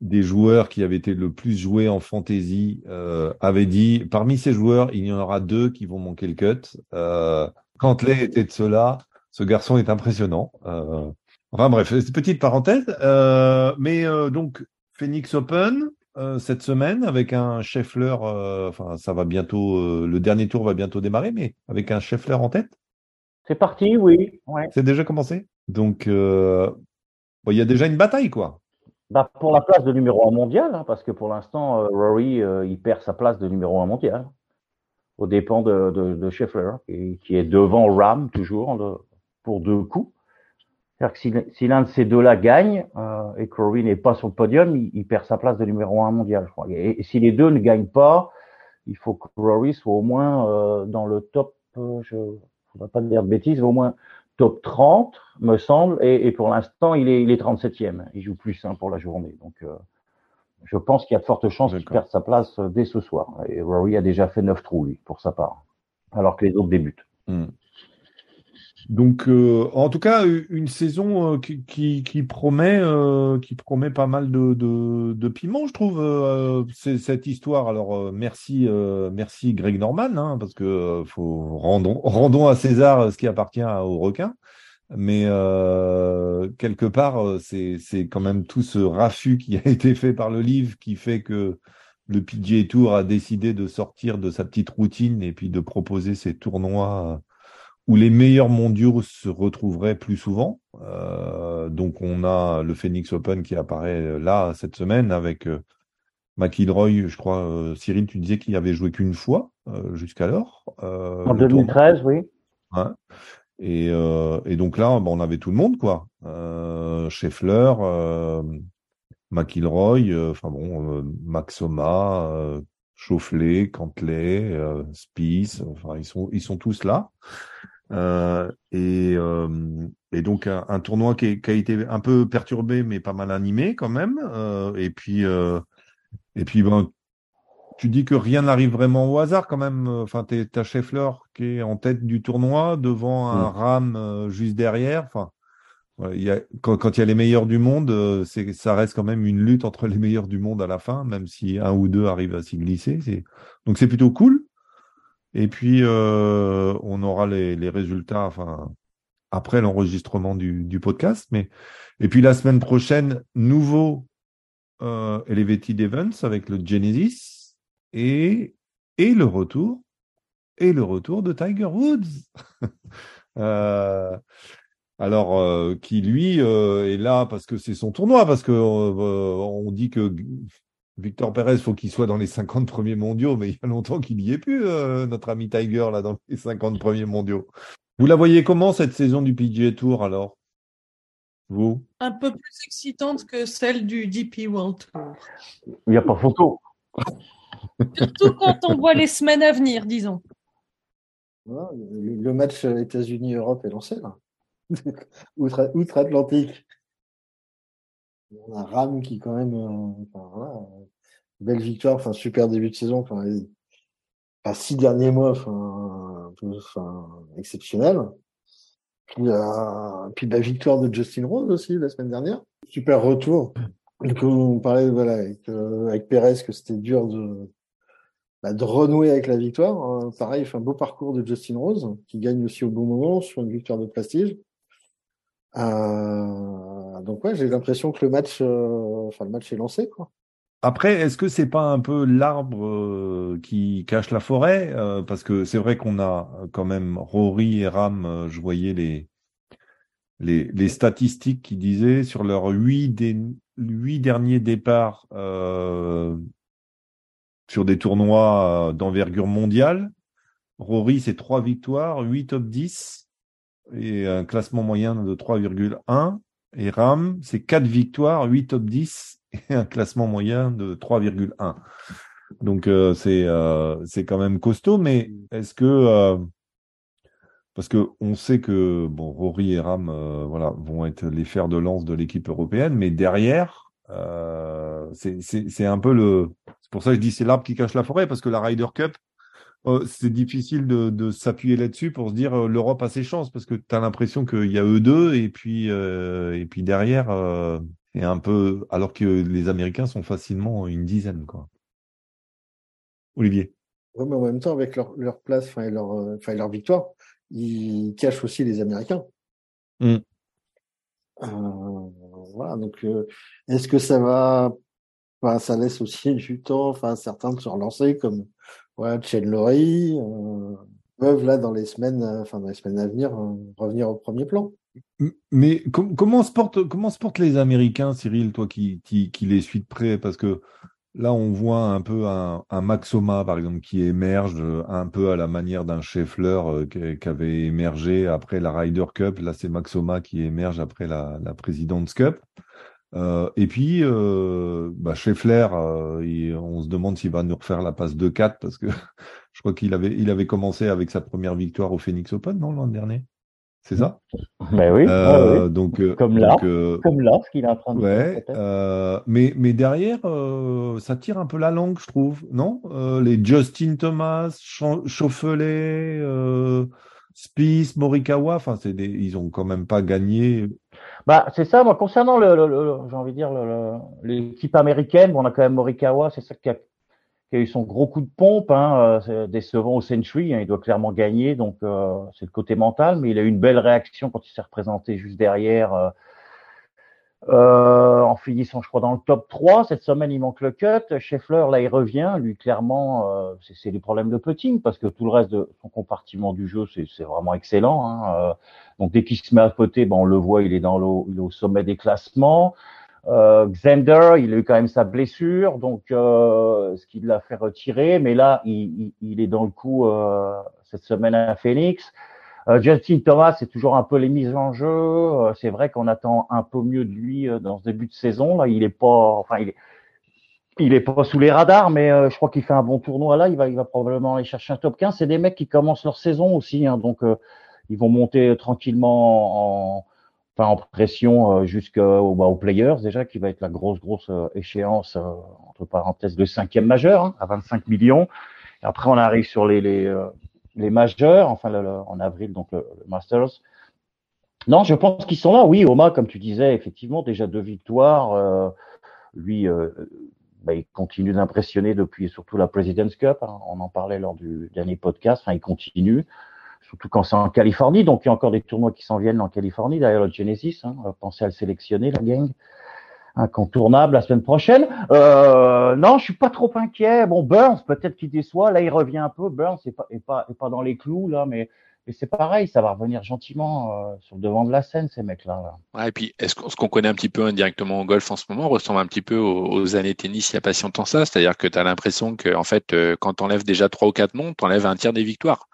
des joueurs qui avaient été le plus joués en fantasy euh, avait dit parmi ces joueurs, il y en aura deux qui vont manquer le cut. Euh, Cantley était de cela. Ce garçon est impressionnant. Euh, enfin bref, petite parenthèse. Euh, mais euh, donc Phoenix Open euh, cette semaine avec un Scheffler. enfin, ça va bientôt. le dernier tour va bientôt démarrer, mais avec un Scheffler en tête. C'est parti, oui. Ouais. C'est déjà commencé. Donc, bon, il y a déjà une bataille, quoi. Bah, pour la place de numéro un mondial, hein, parce que pour l'instant, euh, Rory, euh, il perd sa place de numéro un mondial, au dépend de, de, de Scheffler, qui, qui, est devant Ram toujours pour deux coups. C'est-à-dire que si, si l'un de ces deux-là gagne euh, et que Rory n'est pas sur le podium, il, perd sa place de numéro un mondial, je crois. Et, si les deux ne gagnent pas, il faut que Rory soit au moins euh, dans le top, euh, je ne voudrais pas dire de bêtises, au moins top 30, me semble, et, et pour l'instant, il est, il est 37e. Il joue plus hein, pour la journée. Donc, euh, je pense qu'il y a de fortes chances qu'il perde sa place euh, dès ce soir. Et Rory a déjà fait 9 trous, lui, pour sa part, alors que les autres débutent. Hmm. Donc, euh, en tout cas, une saison euh, qui, promet, euh, qui promet pas mal de, de, piment, je trouve. Cette histoire. Alors, merci, merci Greg Norman, hein, parce que faut rendons, rendons à César ce qui appartient aux requins. Mais quelque part, c'est c'est quand même tout ce raffut qui a été fait par le livre qui fait que le PGA Tour a décidé de sortir de sa petite routine et puis de proposer ces tournois où les meilleurs mondiaux se retrouveraient plus souvent. Euh, donc on a le Phoenix Open qui apparaît là cette semaine avec euh, McIlroy, je crois, euh, Cyril, tu disais qu'il avait joué qu'une fois euh, jusqu'alors. Euh, en 2013, tournoi. oui. Ouais. Et, et, donc là, bon, on avait tout le monde, quoi. Scheffler, McIlroy, enfin bon, Maxoma, Chaufflet, Cantley, Spieth, enfin ils sont ils sont tous là. Euh, et, euh, et, donc un, un tournoi qui, qui, a été un peu perturbé mais pas mal animé quand même. Euh, et puis et puis ben tu dis que rien n'arrive vraiment au hasard quand même. Enfin t'as Scheffler qui est en tête du tournoi devant un mmh. Ram juste derrière. Enfin il y a, quand, quand, il y a les meilleurs du monde, c'est ça reste quand même une lutte entre les meilleurs du monde à la fin, même si un ou deux arrivent à s'y glisser. Donc c'est plutôt cool. Et puis, euh, on aura les, résultats après l'enregistrement du, podcast. Mais... Et puis, la semaine prochaine, nouveau euh, Elevated Events avec le Genesis et, et le retour et le retour de Tiger Woods. euh, alors, euh, qui lui est là parce que c'est son tournoi, parce que on dit que Victor Pérez, faut qu'il soit dans les 50 premiers mondiaux, mais il y a longtemps qu'il n'y est plus, euh, notre ami Tiger, là, dans les 50 premiers mondiaux. Vous la voyez comment, cette saison du PGA Tour, alors? Vous? Un peu plus excitante que celle du DP World Tour. Il n'y a pas photo. Surtout quand on voit les semaines à venir, disons. le, match États-Unis-Europe est lancé, là. Outre-Atlantique on a Ram qui quand même, euh, voilà, belle victoire, enfin super début de saison, enfin, six derniers mois, enfin, enfin exceptionnel. Puis, euh, puis la victoire de Justin Rose aussi la semaine dernière, super retour. Donc on parlait voilà avec, euh, avec Perez que c'était dur de bah, de renouer avec la victoire. Euh, pareil, un beau parcours de Justin Rose qui gagne aussi au bon moment sur une victoire de prestige. Euh, donc ouais, j'ai l'impression que le match, euh, enfin le match est lancé quoi. Après, est-ce que c'est pas un peu l'arbre euh, qui cache la forêt euh, Parce que c'est vrai qu'on a quand même Rory et Ram. Je voyais les, les les statistiques qui disaient sur leurs huit, huit derniers départs sur des tournois d'envergure mondiale. Rory, c'est trois victoires, huit top 10 et un classement moyen de 3,1. Et Ram, c'est 4 victoires, 8 top 10 et un classement moyen de 3,1. Donc euh, c'est euh, c'est quand même costaud, mais est-ce que euh, parce que on sait que bon Rory et Ram euh, voilà vont être les fers de lance de l'équipe européenne, mais derrière euh, c'est un peu le c'est pour ça que je dis c'est l'arbre qui cache la forêt parce que la Ryder Cup Oh, c'est difficile de, de s'appuyer là-dessus pour se dire euh, l'Europe a ses chances parce que tu as l'impression qu'il y a eux deux et puis euh, et puis derrière euh, c'est un peu alors que les Américains sont facilement une dizaine quoi. Olivier. Oui, mais en même temps avec leur, leur place enfin leur enfin leur victoire, ils cachent aussi les Américains. Mm. voilà donc est-ce que ça va enfin, ça laisse aussi du temps enfin certains de se relancer comme Ouais, Chen. Euh... peuvent là dans les semaines, enfin dans les semaines à venir, revenir au premier plan. Mais comment se portent les Américains, Cyril, toi qui, les suis de près, parce que Là, on voit un peu un, Maxoma, par exemple, qui émerge un peu à la manière d'un Scheffler euh, qui, avait émergé après la Ryder Cup. Là, c'est Maxoma qui émerge après la, la President's Cup. Euh, et puis, euh, bah, Scheffler, on se demande s'il va nous refaire la passe 2-4 parce que je crois qu'il avait, il avait commencé avec sa première victoire au Phoenix Open, non, l'an dernier? C'est ça? Ben oui. Euh, donc euh, comme là, euh, comme là, ce qu'il est en train de ouais, faire. mais mais derrière, ça tire un peu la langue, je trouve, non? Les Justin Thomas, Chauffelet, Spieth, Morikawa, enfin c'est des, ils ont quand même pas gagné. Bah c'est ça. Moi concernant le, j'ai envie de dire l'équipe américaine, bon, on a quand même Morikawa, c'est ça qui a qui a eu son gros coup de pompe, hein, euh, décevant au Century, hein, il doit clairement gagner, donc euh, c'est le côté mental, mais il a eu une belle réaction quand il s'est représenté juste derrière, euh, euh en finissant, je crois, dans le top 3. Cette semaine, il manque le cut. Scheffler, là, il revient. Lui, clairement, euh, c'est des problèmes de putting, parce que tout le reste de son compartiment du jeu, c'est vraiment excellent. Hein. donc, dès qu'il se met à poter, ben, on le voit, il est, dans le, il est au sommet des classements. Euh, Xander, il a eu quand même sa blessure, donc euh, ce qui l'a fait retirer. Mais là, il, il, est dans le coup euh, cette semaine à Phoenix. Euh, Justin Thomas, c'est toujours un peu les mises en jeu. Euh, c'est vrai qu'on attend un peu mieux de lui dans ce début de saison. Là, il est pas, enfin, il est, il est pas sous les radars, mais je crois qu'il fait un bon tournoi là. Il va, il va probablement aller chercher un top 15. C'est des mecs qui commencent leur saison aussi, hein, donc ils vont monter tranquillement en enfin en pression euh, jusqu'aux bah, aux players déjà qui va être la grosse grosse euh, échéance euh, entre parenthèses le cinquième majeur hein, à 25 millions. Et après on arrive sur les les, les majeurs, enfin en avril donc le, Masters. Non, je pense qu'ils sont là. Oui, Oma, comme tu disais, effectivement déjà deux victoires. lui, bah, il continue d'impressionner depuis surtout la President's Cup. Hein. on en parlait lors du dernier podcast. Enfin, il continue surtout quand c'est en Californie. Donc, il y a encore des tournois qui s'en viennent en Californie. D'ailleurs, le Genesis, hein, pensez à le sélectionner, la gang. Incontournable la semaine prochaine. Euh, non, je suis pas trop inquiet. Bon, Burns, peut-être qu'il déçoit. Là, il revient un peu. Burns n'est pas, est pas, est pas dans les clous, là, mais mais c'est pareil, ça va revenir gentiment euh, sur le devant de la scène, ces mecs-là. Ouais, et puis, est-ce qu'on, ce qu'on connaît un petit peu indirectement au golf en ce moment ressemble un petit peu aux, années tennis il n'y a pas si longtemps ça C'est-à-dire que tu as l'impression que, en fait, euh, quand tu enlèves déjà trois ou quatre noms, tu enlèves un tiers des victoires.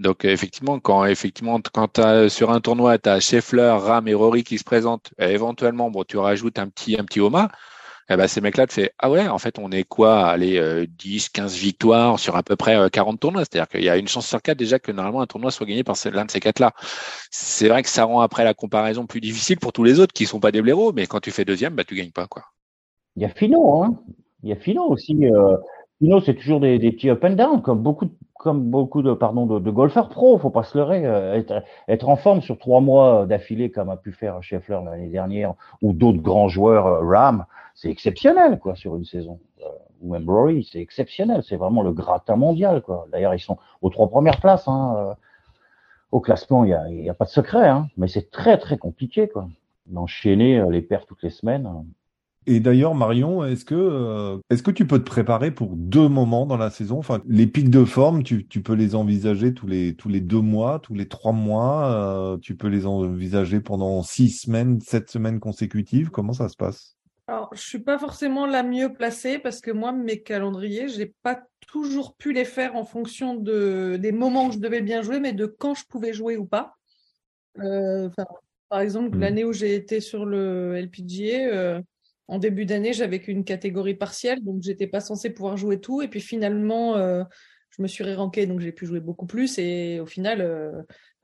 Donc effectivement, quand effectivement quand as, sur un tournoi, tu as Scheffler, Ram et Rory qui se présentent, éventuellement, bon, tu rajoutes un petit un petit Oma, eh ben, ces mecs-là te fait ah ouais, en fait, on est quoi, allez, 10, euh, 15 victoires sur à peu près 40 euh, tournois. C'est-à-dire qu'il y a une chance sur quatre déjà que normalement un tournoi soit gagné par l'un de ces quatre-là. C'est vrai que ça rend après la comparaison plus difficile pour tous les autres qui sont pas des blaireaux, mais quand tu fais deuxième, bah tu gagnes pas quoi. Il y a Fino, hein. Il y a Fino aussi. Euh, Fino, c'est toujours des, des petits up and down, comme beaucoup comme beaucoup de pardon de, de golfeurs pro, faut pas se leurrer, euh, être, en forme sur trois mois d'affilée comme a pu faire Scheffler l'année dernière ou d'autres grands joueurs euh, Ram, c'est exceptionnel quoi sur une saison. Euh, ou même Rory, c'est exceptionnel, c'est vraiment le gratin mondial quoi. D'ailleurs ils sont aux trois premières places. Hein, au classement, il y a, y a, pas de secret, hein, mais c'est très très compliqué quoi d'enchaîner les pertes toutes les semaines. Et d'ailleurs, Marion, est-ce que, euh, est-ce que tu peux te préparer pour deux moments dans la saison? Enfin, les pics de forme, tu, tu peux les envisager tous les, tous les deux mois, tous les trois mois. Euh, tu peux les envisager pendant six semaines, sept semaines consécutives? Comment ça se passe? Alors, je suis pas forcément la mieux placée parce que moi, mes calendriers, j'ai pas toujours pu les faire en fonction de des moments où je devais bien jouer, mais de quand je pouvais jouer ou pas. Euh, par exemple, mmh. l'année où j'ai été sur le LPGA en début d'année, j'avais qu'une catégorie partielle, donc j'étais pas censée pouvoir jouer tout. Et puis finalement, euh, je me suis réranquée, donc j'ai pu jouer beaucoup plus. Et au final, euh,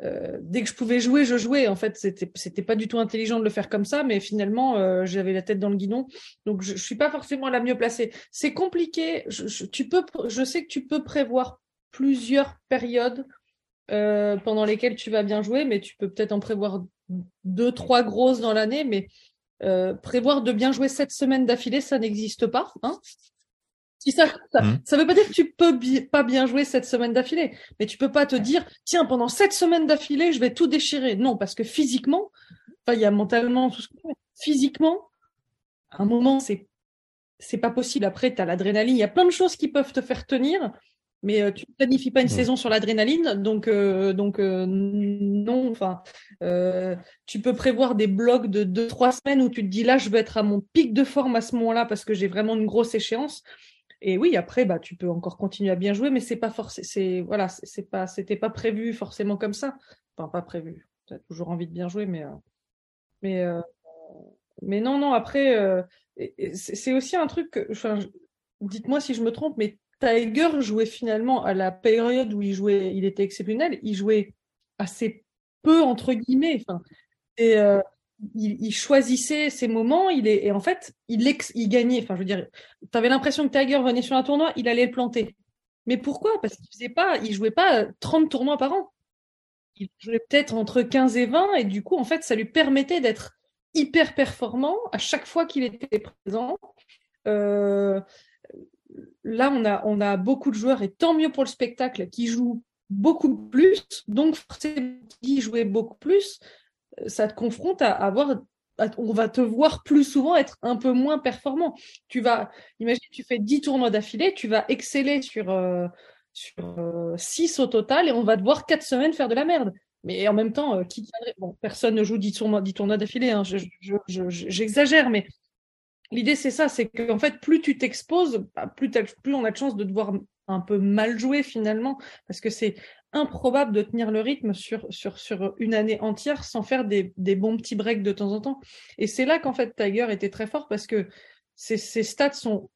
euh, dès que je pouvais jouer, je jouais. En fait, c'était c'était pas du tout intelligent de le faire comme ça, mais finalement, j'avais la tête dans le guidon. Donc je, je suis pas forcément la mieux placée. C'est compliqué. Je, je sais que tu peux prévoir plusieurs périodes pendant lesquelles tu vas bien jouer, mais tu peux peut-être en prévoir deux, trois grosses dans l'année, mais euh, prévoir de bien jouer sept semaines d'affilée, ça n'existe pas. Hein si ça, ça, mmh. veut pas dire que tu peux pas bien jouer cette semaine d'affilée, mais tu peux pas te dire tiens pendant sept semaines d'affilée je vais tout déchirer. Non, parce que physiquement, enfin il y a mentalement tout ce que physiquement, à un moment c'est c'est pas possible. Après tu as l'adrénaline, il y a plein de choses qui peuvent te faire tenir. Mais euh, tu ne planifies pas une saison sur l'adrénaline, donc euh, donc euh, non. Enfin, tu peux prévoir des blocs de deux trois semaines où tu te dis là, je vais être à mon pic de forme à ce moment-là parce que j'ai vraiment une grosse échéance. Et oui, après, bah, tu peux encore continuer à bien jouer, mais c'est pas forcément, c'est voilà, c'est pas, c'était pas prévu forcément comme ça. Enfin, pas prévu. Tu as toujours envie de bien jouer, mais mais mais non, non. Après, c'est aussi un truc. que- dites-moi si je me trompe, mais Tiger jouait finalement à la période où il jouait, il était exceptionnel. Il jouait assez peu entre guillemets. Et euh, il, choisissait ses moments. Il est et en fait, il gagnait. Enfin, je veux dire, tu avais l'impression que Tiger venait sur un tournoi, il allait le planter. Mais pourquoi? Parce qu'il faisait pas, il jouait pas 30 tournois par an. Il jouait peut-être entre 15 et 20 et du coup, en fait, ça lui permettait d'être hyper performant à chaque fois qu'il était présent. Euh, là, on a, on a beaucoup de joueurs, et tant mieux pour le spectacle, qui jouent beaucoup plus. Donc, forcément, qui jouait beaucoup plus, euh, ça te confronte à avoir. on va te voir plus souvent être un peu moins performant. Tu vas, imagine, tu fais 10 tournois d'affilée, tu vas exceller sur, euh, sur 6 au total, et on va te voir 4 semaines faire de la merde. Mais en même temps, euh, qui personne ne joue 10 tournois, 10 tournois d'affilée, hein, je- je- je- je- j'exagère, mais L'idée, c'est ça, c'est qu'en fait, plus tu t'exposes, bah, plus, on a de chances de te voir un peu mal jouer finalement, parce que c'est improbable de tenir le rythme sur, une année entière sans faire des, des bons petits breaks de temps en temps. Et c'est là qu'en fait Tiger était très fort parce que ses, stats sont,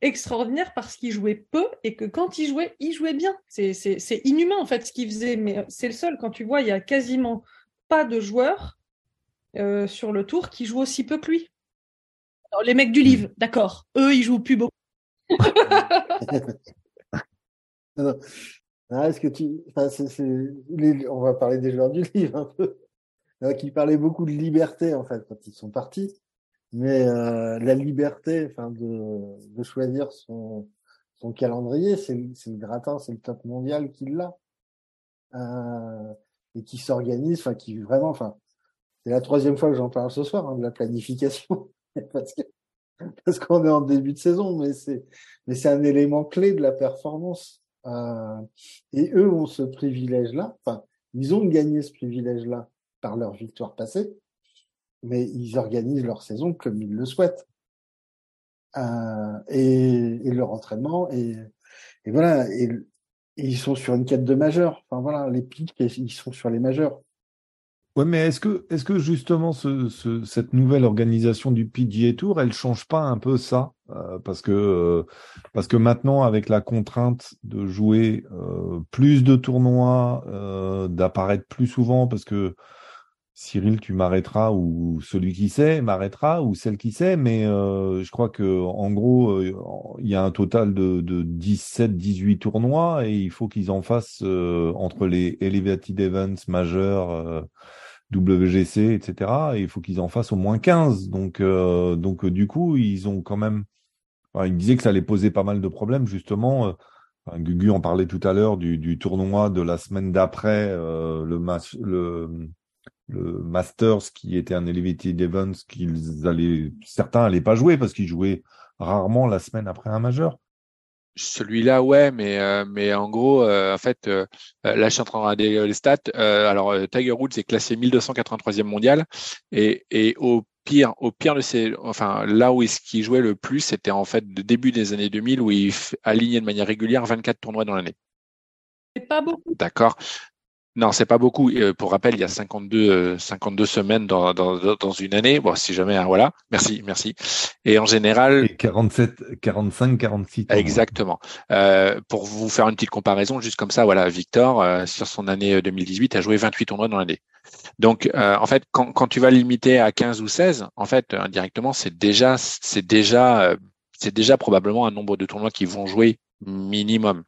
extraordinaires parce qu'il jouait peu et que quand il jouait, il jouait bien. C'est inhumain en fait ce qu'il faisait, mais c'est le seul. Quand tu vois, il y a quasiment pas de joueurs euh, sur le tour qui jouent aussi peu que lui. Alors, les mecs du livre, d'accord. Eux, ils jouent plus beaucoup. Ah, est-ce que tu, enfin, c'est, c'est- les- on va parler des joueurs du livre un peu, euh, qui parlaient beaucoup de liberté en fait quand ils sont partis, mais euh, la liberté, enfin, de, de choisir son, son calendrier, c'est, le- c'est le gratin, c'est le top mondial qui l'a, euh, et qui s'organise, enfin, qui vraiment, enfin, c'est la troisième fois que j'en parle ce soir hein, de la planification, parce qu'on est en début de saison, mais c'est un élément clé de la performance. Euh, et eux ont ce privilège-là. Enfin, ils ont gagné ce privilège-là par leur victoire passée, mais ils organisent leur saison comme ils le souhaitent. Euh, et, leur entraînement et, voilà. Ils sont sur une quête de majeur. Enfin voilà, les pics, ils sont sur les majeurs. Ouais, mais est-ce que, est-ce que justement ce, ce- cette nouvelle organisation du PGA Tour, elle change pas un peu ça? Euh, parce que, euh, parce que maintenant, avec la contrainte de jouer euh, plus de tournois, euh, d'apparaître plus souvent, parce que Cyril, tu m'arrêteras, ou celui qui sait m'arrêtera, ou celle qui sait, mais euh, je crois que en gros, euh, il y a un total de, de 17, 18 tournois, et il faut qu'ils en fassent entre les Elevated Events majeurs, WGC, etc. Et il faut qu'ils en fassent au moins 15. Donc, euh, donc euh, du coup, ils ont quand même. Ils disaient que ça allait poser pas mal de problèmes, justement. euh, Gugu en parlait tout à l'heure du, tournoi de la semaine d'après, le, mas- le, le Masters, qui était un Elevated Events, qu'ils allaient, certains allaient pas jouer parce qu'ils jouaient rarement la semaine après un majeur. Celui-là, ouais, mais euh, mais en gros, euh, en fait, euh, euh, là, je suis en train de regarder les stats. Euh, alors, euh, Tiger Woods est classé 1283e mondial, et et au pire, au pire de ces, enfin, là où est-ce qu'il jouait le plus, c'était en fait le début des années 2000 où il alignait de manière régulière 24 tournois dans l'année. C'est pas beaucoup. D'accord. Non, c'est pas beaucoup. Euh, pour rappel, il y a 52, euh, 52 semaines dans, dans, dans une année. Bon, si jamais, hein, voilà. Merci, merci. Et en général, Et 47, 45, 46 tournois. Exactement. Euh, pour vous faire une petite comparaison, juste comme ça, voilà, Victor, euh, sur son année 2018, a joué 28 tournois dans l'année. Donc, euh, en fait, quand, quand tu vas limiter à 15 ou 16, en fait, indirectement, c'est déjà, c'est déjà, euh, c'est déjà probablement un nombre de tournois qui vont jouer minimum.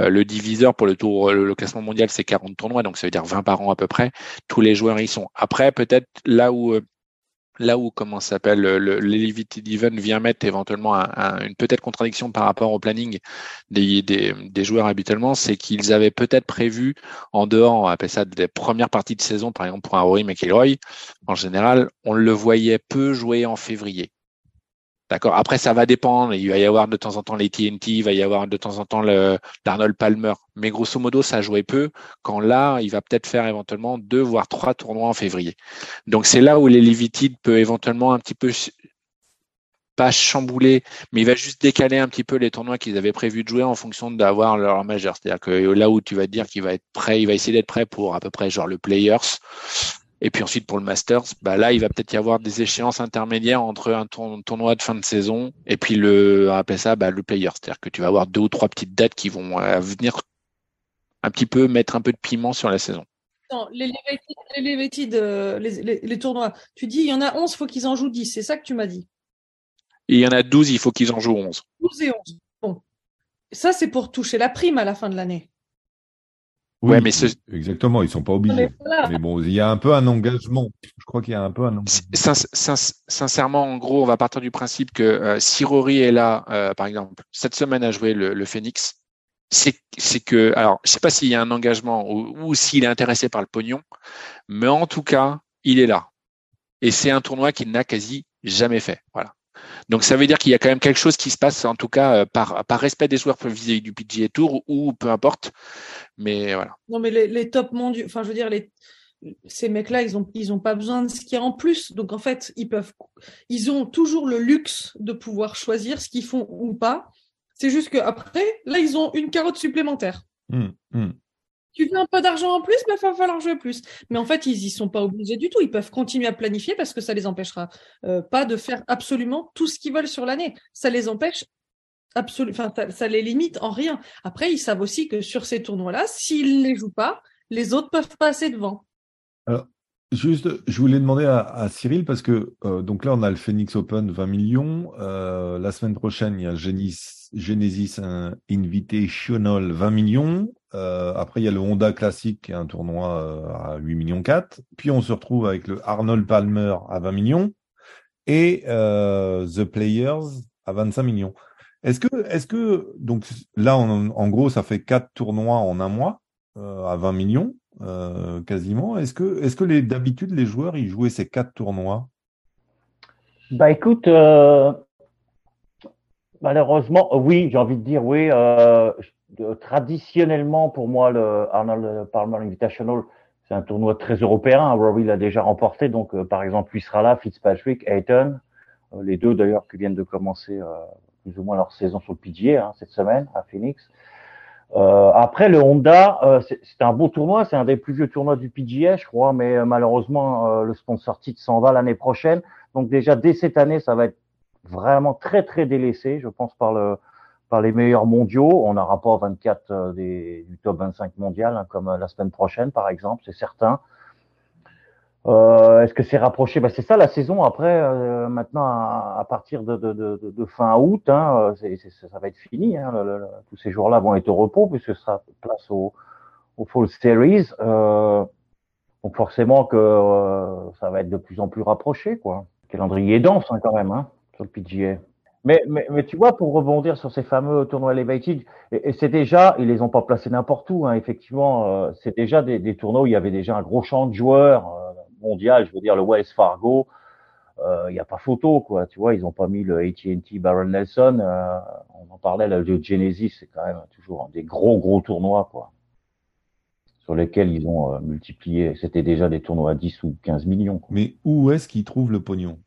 Euh, le diviseur pour le tour, le, le classement mondial, c'est 40 tournois, donc ça veut dire 20 par an à peu près. Tous les joueurs y sont. Après, peut-être là où euh, là où comment s'appelle le- le- l'Elevated Event vient mettre éventuellement un- un- une peut-être contradiction par rapport au planning des, des, des joueurs habituellement, c'est qu'ils avaient peut-être prévu en dehors, on va appeler ça des premières parties de saison, par exemple pour un Rory McIlroy, en général, on le voyait peu jouer en février. D'accord. Après, ça va dépendre. Il va y avoir de temps en temps les TNT, il va y avoir de temps en temps le l'Arnold Palmer. Mais grosso modo, ça joué peu. Quand là, il va peut-être faire éventuellement deux voire trois tournois en février. Donc c'est là où les Limited peut éventuellement un petit peu pas chambouler, mais il va juste décaler un petit peu les tournois qu'ils avaient prévu de jouer en fonction d'avoir leur majeur. C'est-à-dire que là où tu vas te dire qu'il va être prêt, il va essayer d'être prêt pour à peu près genre le Players. Et puis ensuite pour le Masters, bah là il va peut-être y avoir des échéances intermédiaires entre un tournoi de fin de saison et puis le, on appelle ça bah, le Players. C'est-à-dire que tu vas avoir deux ou trois petites dates qui vont euh, venir un petit peu mettre un peu de piment sur la saison. Non, les, euh, les, les, les, tournois, tu dis il y en a 11, il faut qu'ils en jouent 10, c'est ça que tu m'as dit il y en a 12, il faut qu'ils en jouent 11. 12 et 11. Bon. Ça, c'est pour toucher la prime à la fin de l'année. Oui, ouais, mais exactement, ils sont pas obligés. Mais, bon, il y a un peu un engagement. Je crois qu'il y a un peu un engagement. sincèrement, en gros, on va partir du principe que euh, si Rory est là, euh, par exemple, cette semaine à jouer le, Phoenix, c'est que, alors, je sais pas s'il y a un engagement ou, ou s'il est intéressé par le pognon, mais en tout cas, il est là. Et c'est un tournoi qu'il n'a quasi jamais fait. Voilà. Donc ça veut dire qu'il y a quand même quelque chose qui se passe, en tout cas euh, par, par respect des joueurs vis-à-vis du PGA Tour ou peu importe. Mais voilà. Non, mais les, les top mondiaux, enfin je veux dire, les, ces mecs-là, ils ont, ils ont pas besoin de ce qu'il y a en plus. Donc en fait, ils peuvent, ils ont toujours le luxe de pouvoir choisir ce qu'ils font ou pas. C'est juste qu'après, là, ils ont une carotte supplémentaire. Mmh, mmh tu veux un peu d'argent en plus, il va falloir jouer plus. Mais en fait, ils y sont pas obligés du tout. Ils peuvent continuer à planifier parce que ça les empêchera euh, pas de faire absolument tout ce qu'ils veulent sur l'année. Ça les empêche absolument, enfin, ça, les limite en rien. Après, ils savent aussi que sur ces tournois-là, s'ils ne les jouent pas, les autres peuvent passer devant. Alors, juste, je voulais demander à, Cyril parce que euh, donc là, on a le Phoenix Open 20 millions. Euh, la semaine prochaine, il y a Genesis, Genesis Invitational 20 millions. Euh, après, il y a le Honda Classic, qui est un tournoi euh, à 8 millions 4. Puis on se retrouve avec le Arnold Palmer à 20 millions et euh, The Players à 25 millions. Est-ce que, donc là, en gros, ça fait quatre tournois en un mois à 20 millions quasiment. Est-ce que, d'habitude les joueurs ils jouaient ces quatre tournois? Bah écoute, malheureusement, oui, j'ai envie de dire oui traditionnellement, pour moi, le Arnold Palmer Invitational, c'est un tournoi très européen. Rory l'a déjà remporté, donc euh, par exemple, lui sera là, Fitzpatrick, Ayton, euh, les deux d'ailleurs qui viennent de commencer euh, plus ou moins leur saison sur le PGA hein, cette semaine à Phoenix. après, le Honda, c'est un beau tournoi, c'est un des plus vieux tournois du PGA, je crois, mais malheureusement, le sponsor titre s'en va l'année prochaine. Donc déjà, dès cette année, ça va être vraiment très, très délaissé, je pense, par le, par les meilleurs mondiaux. On n'aura pas 24 euh, des, du top 25 mondial, hein, comme euh, la semaine prochaine, par exemple, c'est certain. Euh, Est-ce que c'est rapproché? Ben, C'est ça la saison après, maintenant, à, partir de, fin août, hein, ça va être fini. Hein, tous ces jours-là vont être au repos, puisque sera place au, au Fall Series. Donc forcément que ça va être de plus en plus rapproché. quoi. Le calendrier dense hein, quand même hein, sur le PGA. Mais, mais, mais, tu vois, pour rebondir sur ces fameux tournois elevated, et, c'est déjà, ils les ont pas placés n'importe où, hein, effectivement, euh, c'est déjà des, des, tournois où il y avait déjà un gros champ de joueurs euh, mondial, je veux dire le Wells Fargo, euh, il n'y a pas photo, quoi, tu vois, ils ont pas mis le AT&T Baron Nelson, euh, on en parlait, le Genesis, c'est quand même toujours des gros, gros tournois, quoi, sur lesquels ils ont multiplié, c'était déjà des tournois à 10 ou 15 millions. Quoi. Mais où est-ce qu'ils trouvent le pognon?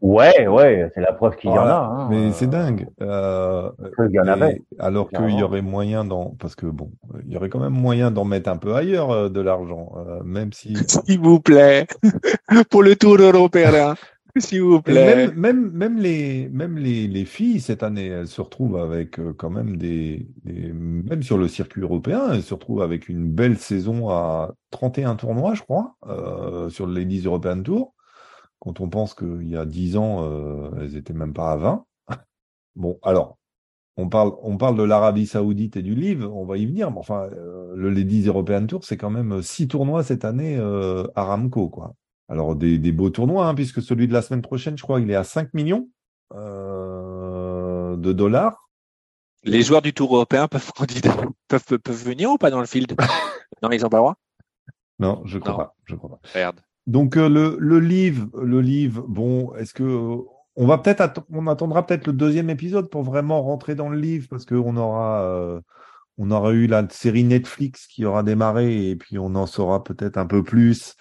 Ouais, ouais, c'est la preuve qu'il y en a. Hein. Mais c'est dingue. Euh, il y en avait. Alors qu'il y aurait moyen d'en, parce que bon, il y aurait quand même moyen d'en mettre un peu ailleurs euh, de l'argent, euh, même si. S'il vous plaît, pour le Tour européen. S'il vous plaît. Même, même, même, les, même les, les filles cette année, elles se retrouvent avec euh, quand même des, des, même sur le circuit européen, elles se retrouvent avec une belle saison à 31 tournois, je crois, euh, sur le Ladies European Tour. Quand on pense qu'il y a 10 ans, euh, elles étaient même pas à 20. bon, alors, on parle, on parle de l'Arabie Saoudite et du Livre, on va y venir, mais enfin, euh, le Ladies European Tour, c'est quand même six tournois cette année euh, à Ramco, quoi. Alors, des, des beaux tournois, hein, puisque celui de la semaine prochaine, je crois, il est à 5 millions euh, de dollars. Les joueurs du Tour européen peuvent, peuvent, peuvent venir ou pas dans le field? Non, ils n'ont pas le droit? Non, je crois pas. Je crois pas. Merde. Donc euh, le, le livre, le livre, bon, est-ce que on va peut-être on attendra peut-être le deuxième épisode pour vraiment rentrer dans le livre parce qu'on aura euh, on aura eu la série Netflix qui aura démarré et puis on en saura peut-être un peu plus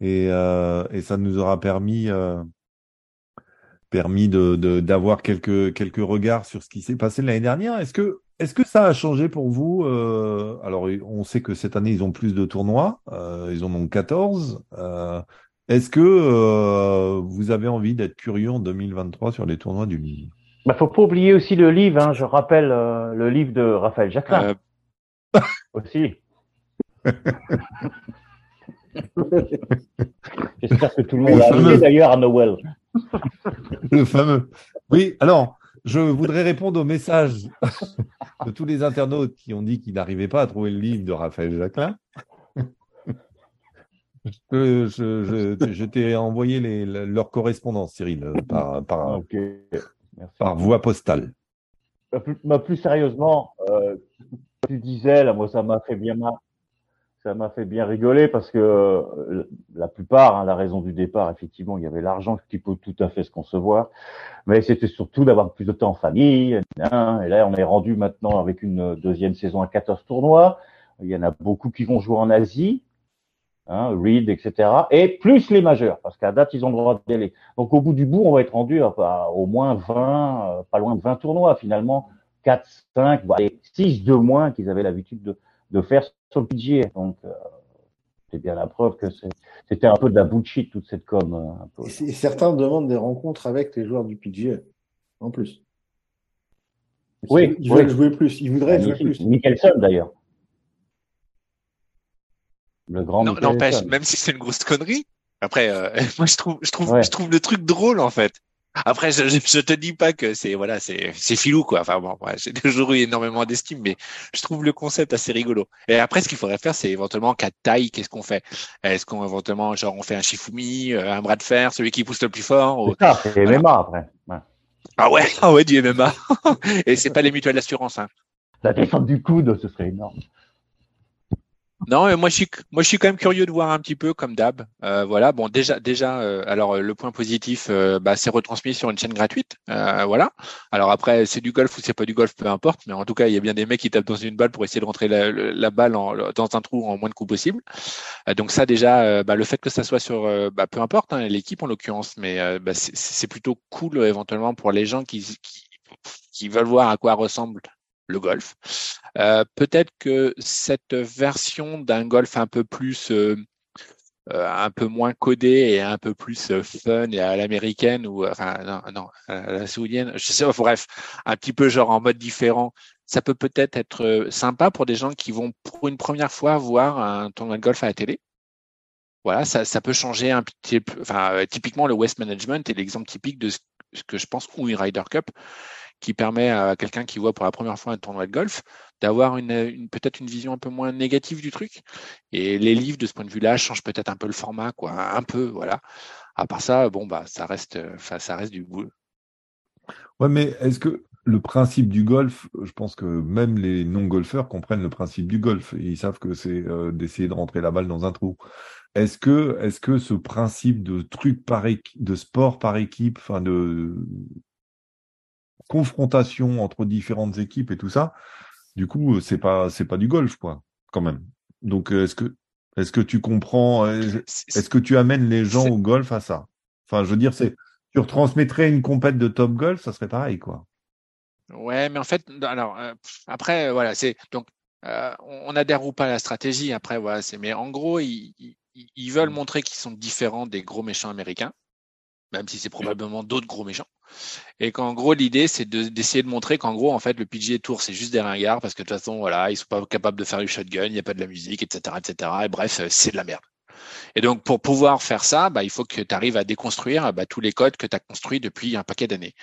et, euh, et ça nous aura permis permis de d'avoir quelques quelques regards sur ce qui s'est passé l'année dernière. Est-ce que est-ce que ça a changé pour vous euh, Alors, on sait que cette année, ils ont plus de tournois. Euh, ils en ont 14. Euh, Est-ce que euh, vous avez envie d'être curieux en 2023 sur les tournois du livre Il bah, faut pas oublier aussi le livre. Hein, je rappelle euh, le livre de Raphaël Jacquelin. Euh. aussi. J'espère que tout le monde a lu d'ailleurs à Noël. le fameux. Oui, alors, je voudrais répondre au message de tous les internautes qui ont dit qu'ils n'arrivaient pas à trouver le livre de Raphaël Jacquelin. je, je, je, t'ai envoyé les, leur correspondance, Cyril, par, par, par voie postale. Plus, plus sérieusement, euh, tu disais, là, moi, ça m'a fait bien mal ça m'a fait bien rigoler parce que euh, la plupart, hein, la raison du départ, effectivement, il y avait l'argent qui peut tout à fait se concevoir, mais c'était surtout d'avoir plus de temps en famille. Hein, et là, on est rendu maintenant avec une deuxième saison à 14 tournois. Il y en a beaucoup qui vont jouer en Asie, hein, Reed, etc. Et plus les majeurs, parce qu'à date, ils ont le droit d'aller. Donc au bout du bout, on va être rendu à, au moins 20, euh, pas loin de 20 tournois finalement, 4, 5, 6 de moins qu'ils avaient l'habitude de, de faire sur le PGA. Donc, euh, c'est bien la preuve que c'était un peu de la bullshit, toute cette com. Euh, et, certains demandent des rencontres avec les joueurs du PGA, en plus. Oui, ils veulent jouer plus. Ils voudraient jouer plus. Mickelson, d'ailleurs. Le grand n'empêche, même si c'est une grosse connerie, après, euh, moi je trouve, je trouve, je trouve le truc drôle en fait. Après, je, je te dis pas que c'est voilà, c'est c'est filou quoi. Enfin bon, j'ai toujours eu énormément d'estime, mais je trouve le concept assez rigolo. Et après, ce qu'il faudrait faire, c'est éventuellement qu'à taille, qu'est-ce qu'on fait? Est-ce qu'on éventuellement genre on fait un Shifumi, euh, un bras de fer, celui qui pousse le plus fort ou... C'est ça, c'est MMA après. Ah ouais, ah ouais, du MMA. Et c'est pas les mutuelles d'assurance. Hein. La descente du coude, ce serait énorme. Non, moi je suis moi je suis quand même curieux de voir un petit peu comme d'hab. Euh, voilà, bon déjà déjà euh, alors le point positif euh, bah, c'est retransmis sur une chaîne gratuite. voilà. Alors après c'est du golf ou c'est pas du golf, peu importe, mais en tout cas il y a bien des mecs qui tapent dans une balle pour essayer de rentrer la, balle dans un trou en moins de coups possible. donc ça déjà bah, le fait que ça soit sur bah, peu importe hein, l'équipe en l'occurrence, mais bah, c'est plutôt cool éventuellement pour les gens qui qui veulent voir à quoi ressemble le golf. Euh, peut-être que cette version d'un golf un peu plus euh, euh, un peu moins codé et un peu plus fun et à l'américaine ou enfin non, non à la saoudienne, je sais pas, bref, un petit peu genre en mode différent. Ça peut peut-être être sympa pour des gens qui vont pour une première fois voir un tournoi de golf à la télé. Voilà, ça, ça peut changer un petit peu. Enfin, typiquement le West Management est l'exemple typique de ce que je pense ou une Ryder Cup qui permet à quelqu'un qui voit pour la première fois un tournoi de golf d'avoir une, peut-être une vision un peu moins négative du truc. Et les livres, de ce point de vue-là, changent peut-être un peu le format, quoi, un peu, voilà. À part ça, bon, bah, ça reste, ça reste du bout. Ouais, mais est-ce que le principe du golf, je pense que même les non-golfeurs comprennent le principe du golf. Ils savent que c'est euh, d'essayer de rentrer la balle dans un trou. Est-ce que, est-ce que ce principe de truc par de sport par équipe, enfin de confrontation entre différentes équipes et tout ça, du coup, c'est pas c'est pas du golf quoi, quand même. Donc euh, est-ce que est-ce que tu comprends Est-ce que tu amènes les gens au golf à ça? Enfin, je veux dire, c'est tu retransmettrais une compète de top golf, ça serait pareil quoi. Ouais, mais en fait, alors euh, après, voilà, c'est donc euh, on adhère ou pas à la stratégie. Après, voilà, c'est mais en gros, ils, ils veulent montrer qu'ils sont différents des gros méchants américains même si c'est probablement d'autres gros méchants. Et qu'en gros, l'idée, c'est d'essayer de, montrer qu'en gros, en fait, le PGA Tour, c'est juste des ringards parce que de toute façon, voilà, ils sont pas capables de faire du shotgun, il n'y a pas de la musique, etc., etc. Et bref, c'est de la merde. Et donc, pour pouvoir faire ça, bah, il faut que tu arrives à déconstruire bah, tous les codes que tu as construits depuis un paquet d'années.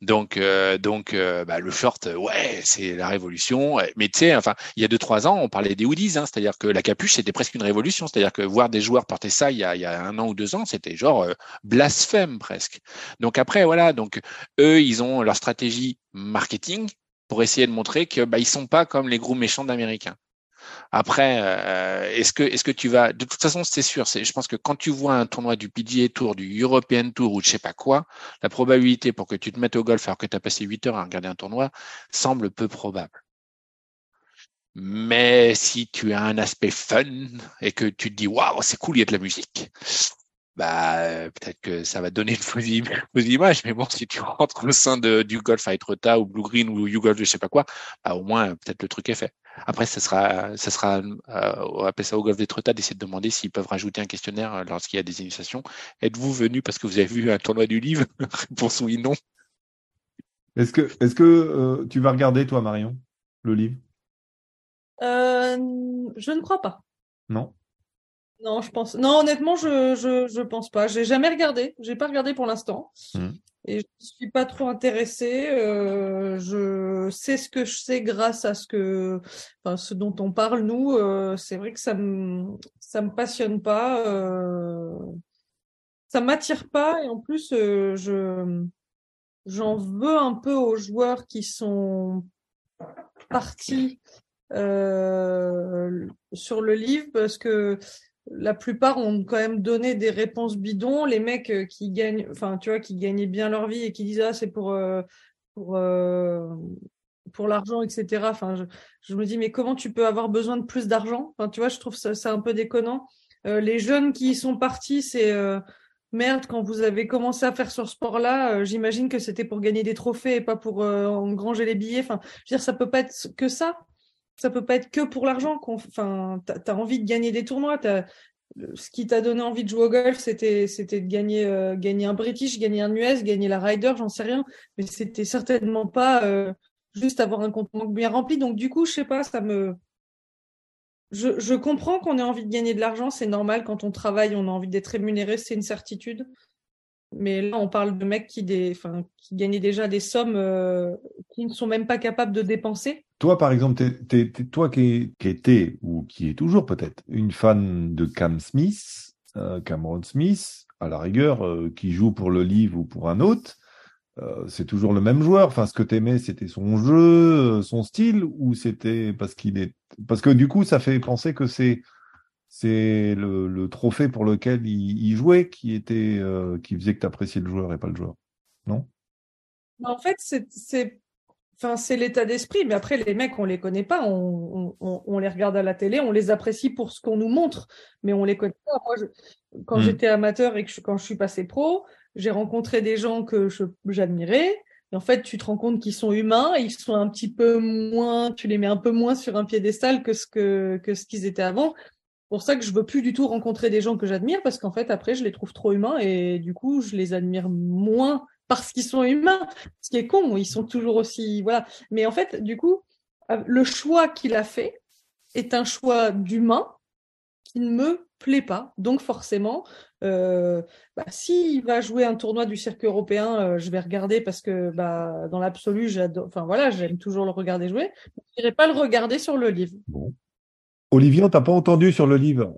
Donc, euh, donc euh, bah, le short, ouais, c'est la révolution. Mais tu sais, enfin, il y a deux trois ans, on parlait des hoodies, hein, c'est-à-dire que la capuche, c'était presque une révolution. C'est-à-dire que voir des joueurs porter ça il y a, il y a un an ou deux ans, c'était genre euh, blasphème presque. Donc après, voilà, donc eux, ils ont leur stratégie marketing pour essayer de montrer que bah, sont pas comme les gros méchants d'Américains. Après, euh, est-ce que est-ce que tu vas de toute façon c'est sûr, je pense que quand tu vois un tournoi du PGA Tour, du European Tour ou je sais pas quoi, la probabilité pour que tu te mettes au golf alors que tu as passé 8 heures à regarder un tournoi semble peu probable. Mais si tu as un aspect fun et que tu te dis waouh, c'est cool, il y a de la musique, bah peut-être que ça va donner une fausse image, mais bon, si tu rentres au sein de, du golf à Etretat ou Blue Green ou YouGolf, je sais pas quoi, bah au moins peut-être le truc est fait. Après, ça sera, ça sera, euh, on appelle ça au golf d'Etretat d'essayer de demander s'ils peuvent rajouter un questionnaire euh, lorsqu'il y a des initiations. Êtes-vous venu parce que vous avez vu un tournoi du livre? Réponse oui, non. Est-ce que, est-ce que euh, tu vas regarder toi, Marion, le livre? Euh, Je ne crois pas. Non? Non, je pense. Non, honnêtement, je je, je pense pas. J'ai jamais regardé. J'ai pas regardé pour l'instant. Hmm. Et je suis pas trop intéressée. Euh, je sais ce que je sais grâce à ce que, enfin, ce dont on parle nous. Euh, c'est vrai que ça me ça me passionne pas. Euh, ça m'attire pas. Et en plus, euh, je j'en veux un peu aux joueurs qui sont partis euh, sur le livre parce que la plupart ont quand même donné des réponses bidons. Les mecs euh, qui gagnent, enfin, tu vois, qui gagnaient bien leur vie et qui disent ah c'est pour euh, pour euh, pour l'argent, etc. Enfin, je, je, me dis mais comment tu peux avoir besoin de plus d'argent? Enfin, tu vois, je trouve ça un peu déconnant. Euh, les jeunes qui y sont partis, c'est euh, merde quand vous avez commencé à faire ce sport-là. J'imagine que c'était pour gagner des trophées et pas pour engranger les billets. Enfin, je veux dire, ça peut pas être que ça ça peut pas être que pour l'argent. Enfin, t'as as envie de gagner des tournois. Ce qui t'a donné envie de jouer au golf, c'était c'était de gagner euh, gagner un British, gagner un US, gagner la Ryder, j'en sais rien. Mais c'était certainement pas euh, juste avoir un compte bien rempli. Donc du coup, je sais pas, ça me je, je comprends qu'on ait envie de gagner de l'argent, c'est normal quand on travaille, on a envie d'être rémunéré, c'est une certitude. Mais là, on parle de mecs qui, qui gagnaient déjà des sommes euh, qui ne sont même pas capables de dépenser. Toi, par exemple, toi qui, étais, ou qui est toujours peut-être, une fan de Cam Smith, euh, Cameron Smith, à la rigueur, euh, qui joue pour le livre ou pour un autre, euh, c'est toujours le même joueur. Enfin, ce que t'aimais, c'était son jeu, son style, ou c'était parce qu'il est... Parce que du coup, ça fait penser que c'est c'est le, le, trophée pour lequel il, il jouait qui était euh, qui faisait que tu appréciais le joueur et pas le joueur, non? En fait, c'est enfin c'est l'état d'esprit, mais après les mecs on les connaît pas, on, on, on, les regarde à la télé, on les apprécie pour ce qu'on nous montre, mais on les connaît pas. Moi, je, quand mmh. j'étais amateur et que je, quand je suis passé pro, j'ai rencontré des gens que j'admirais. Et en fait, tu te rends compte qu'ils sont humains, ils sont un petit peu moins, tu les mets un peu moins sur un piédestal que ce que que ce qu'ils étaient avant pour ça que je veux plus du tout rencontrer des gens que j'admire parce qu'en fait après je les trouve trop humains et du coup je les admire moins parce qu'ils sont humains. Ce qui est con, ils sont toujours aussi voilà. Mais en fait du coup euh, le choix qu'il a fait est un choix d'humain qui ne me plaît pas. Donc forcément, euh, bah, s'il va jouer un tournoi du circuit européen, euh, je vais regarder parce que bah, dans l'absolu, j'adore. Enfin voilà, j'aime toujours le regarder jouer. Je n'irai pas le regarder sur le livre. Olivier, on pas entendu sur le livre?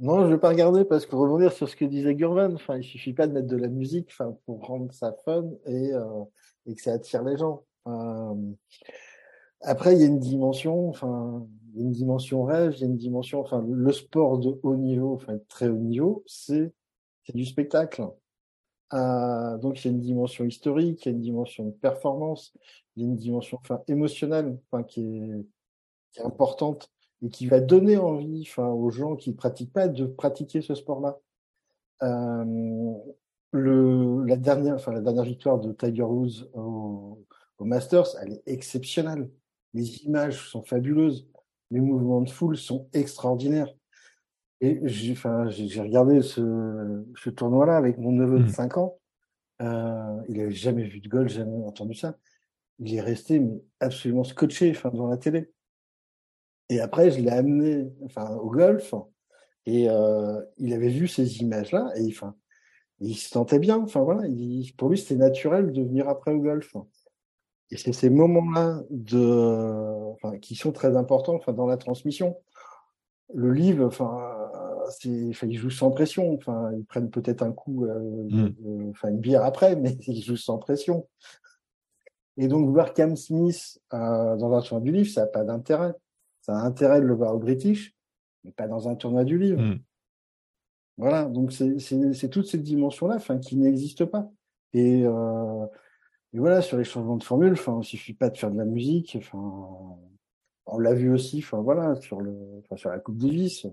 Non, je vais pas regarder parce que rebondir sur ce que disait Gurvan, enfin, il suffit pas de mettre de la musique, enfin, pour rendre ça fun et, euh, que ça attire les gens. Euh, après, il y a une dimension, enfin, une dimension rêve, il y a une dimension, enfin, le sport de haut niveau, enfin, très haut niveau, c'est, du spectacle. Euh, donc, il y a une dimension historique, il y a une dimension de performance, il y a une dimension, émotionnelle, qui est importante et qui va donner envie enfin, aux gens qui ne pratiquent pas de pratiquer ce sport-là. Euh, le, la, dernière, enfin, la dernière victoire de Tiger Woods au, au, Masters, elle est exceptionnelle. Les images sont fabuleuses. Les mouvements de foule sont extraordinaires. Et j'ai enfin, regardé ce, ce tournoi-là avec mon neveu de 5 mmh. ans. Euh, il avait jamais vu de golf, jamais entendu ça. Il est resté mais absolument scotché enfin, devant la télé. Et après, je l'ai amené enfin, au golf et euh, il avait vu ces images-là et enfin, il se sentait bien. Enfin voilà, il, pour lui, c'était naturel de venir après au golf. Et c'est ces moments-là de, enfin, qui sont très importants enfin, dans la transmission. Le livre, enfin, c'est, enfin, ils jouent sans pression. Enfin, ils prennent peut-être un coup, euh, mmh. enfin, une bière après, mais ils jouent sans pression. Et donc, voir Cam Smith euh, dans un tournoi du livre, ça n'a pas d'intérêt ça a intérêt de le voir au British, mais pas dans un tournoi du livre. Mm. Voilà, donc c'est c'est- c'est toute cette dimension-là enfin, qui n'existe pas. Et, euh, et voilà, sur les changements de formule, enfin, il suffit pas de faire de la musique. Enfin, on l'a vu aussi, enfin voilà, sur le, enfin, sur la Coupe Davis.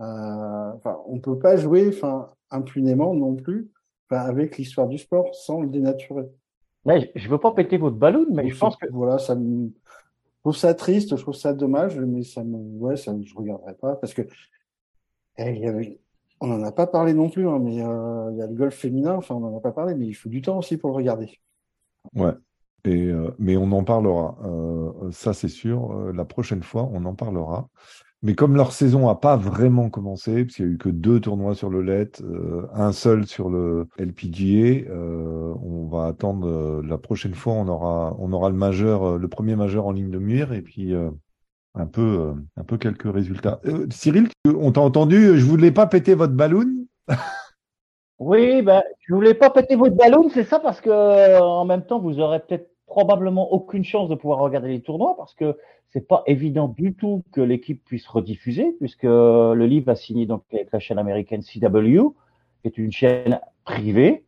Euh, enfin, on peut pas jouer, enfin, impunément non plus, enfin, avec l'histoire du sport sans le dénaturer. Mais je veux pas péter votre ballon, mais Donc, je pense que voilà, ça me, trouve ça triste, je trouve ça dommage, mais ça me, ouais, ça, je regarderai pas parce que, eh, on n'en a pas parlé non plus, hein, mais euh, il y a le golf féminin, enfin, on n'en a pas parlé, mais il faut du temps aussi pour le regarder. Ouais. Et, euh, mais on en parlera. Euh, ça, c'est sûr. La prochaine fois, on en parlera. Mais comme leur saison a pas vraiment commencé, parce qu'il y a eu que deux tournois sur le LED, euh, un seul sur le LPGA, euh, on va attendre euh, la prochaine fois. On aura, on aura le majeur, euh, le premier majeur en ligne de mire, et puis euh, un peu, euh, un peu quelques résultats. Cyril, on t'a entendu. Je voulais pas péter votre ballon? Oui, ben, je voulais pas péter votre ballon, c'est ça, parce que en même temps, vous aurez peut-être probablement aucune chance de pouvoir regarder les tournois, parce que c'est pas évident du tout que l'équipe puisse rediffuser, puisque le livre a signé donc avec la chaîne américaine CW, qui est une chaîne privée.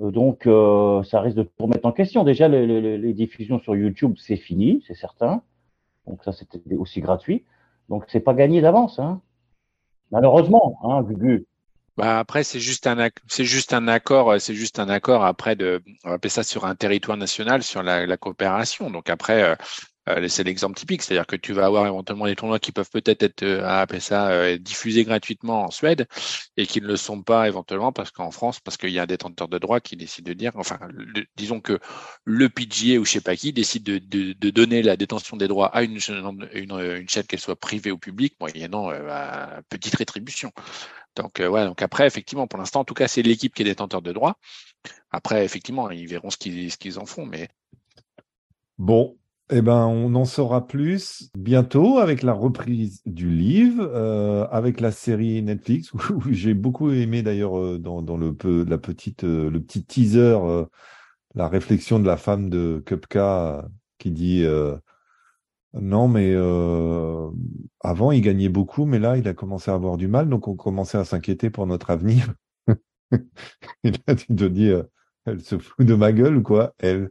Euh, Donc, euh, ça risque de tout remettre en question. Déjà, les, diffusions sur YouTube, c'est fini, c'est certain. Donc ça, c'était aussi gratuit. Donc, c'est pas gagné d'avance, hein. Malheureusement, hein, Gugu. Bah après c'est juste un c'est juste un accord euh, c'est juste un accord après de on va appeler ça sur un territoire national sur la, la coopération. Donc après euh, c'est l'exemple typique c'est-à-dire que tu vas avoir éventuellement des tournois qui peuvent peut-être être euh, va appeler ça euh, diffusés gratuitement en Suède et qui ne le sont pas éventuellement parce qu'en France parce qu'il y a un détenteur de droit qui décide de dire enfin disons que le PGA ou je sais pas qui décide de, de, de donner la détention des droits à une une, une chaîne qu'elle soit privée ou publique moyennant euh, à petite rétribution donc euh, ouais, donc après effectivement pour l'instant en tout cas c'est l'équipe qui est détenteur de droit. Après effectivement ils verront ce qu'ils ce qu'ils en font, mais Bon, eh ben, on en saura plus bientôt avec la reprise du livre, euh, avec la série Netflix où, où j'ai beaucoup aimé d'ailleurs euh, dans, dans le peu, la petite, euh, le petit teaser, euh, la réflexion de la femme de Kupka qui dit euh, non mais euh, avant il gagnait beaucoup, mais là il a commencé à avoir du mal, donc on commençait à s'inquiéter pour notre avenir. Et là tu te dis, elle se fout de ma gueule ou quoi, elle.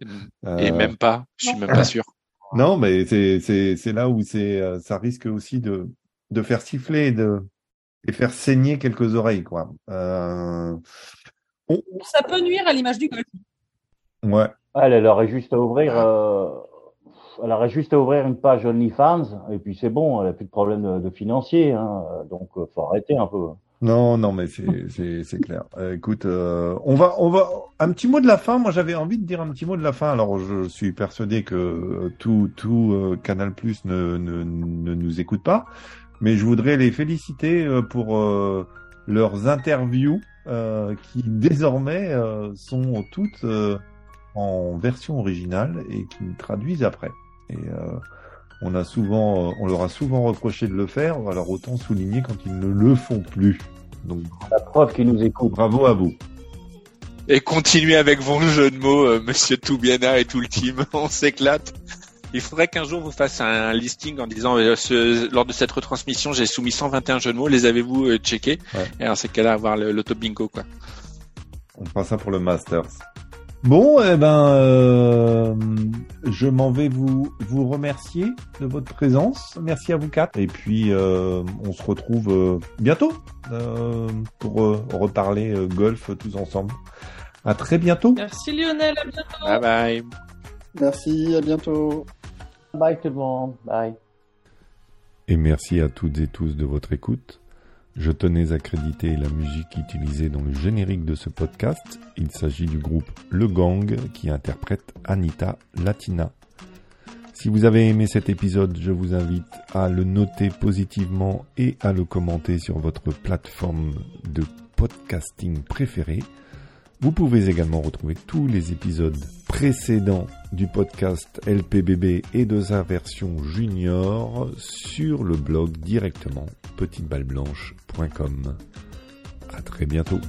et Euh, même pas, je suis même pas sûr. Non, mais c'est là où c'est euh, ça risque aussi de de faire siffler et de et faire saigner quelques oreilles quoi. Euh, on- Ça peut nuire à l'image du golf. ouais. Elle, elle aurait juste à ouvrir, euh, elle aurait juste à ouvrir une page OnlyFans et puis c'est bon, elle a plus de problème de, de financier, hein, donc faut arrêter un peu. Non, non, mais c'est clair. Euh, écoute, euh, on va on va un petit mot de la fin. Moi, j'avais envie de dire un petit mot de la fin. Alors, je suis persuadé que tout tout euh, Canal Plus ne, ne ne nous écoute pas, mais je voudrais les féliciter euh, pour euh, leurs interviews euh, qui désormais euh, sont toutes euh, en version originale et qui traduisent après. Et euh, on a souvent, euh, on leur a souvent reproché de le faire, alors autant souligner quand ils ne le font plus. Donc La preuve qu'ils nous écoutent. bravo à vous. Et continuez avec vos jeux de mots, euh, Monsieur Toubiana et tout le team, on s'éclate. Il faudrait qu'un jour vous fasse un listing en disant euh, ce- lors de cette retransmission j'ai soumis 121 jeux de mots, les avez-vous euh, checkés Ouais. Et alors c'est qu'à là avoir le, l'auto bingo quoi. On fera ça pour le Masters. Bon, eh ben, euh, je m'en vais vous vous remercier de votre présence. Merci à vous quatre. Et puis, euh, on se retrouve euh, bientôt euh, pour euh, reparler euh, golf tous ensemble. À très bientôt. Merci Lionel, à bientôt. Bye bye. Merci, à bientôt. Bye tout le monde. Bye. Et merci à toutes et tous de votre écoute. Je tenais à créditer la musique utilisée dans le générique de ce podcast. Il s'agit du groupe Le Gang qui interprète Anita Latina. Si vous avez aimé cet épisode, je vous invite à le noter positivement et à le commenter sur votre plateforme de podcasting préférée. Vous pouvez également retrouver tous les épisodes précédents du podcast LPBB et de sa version junior sur le blog directement petiteballeblanche.com. À très bientôt.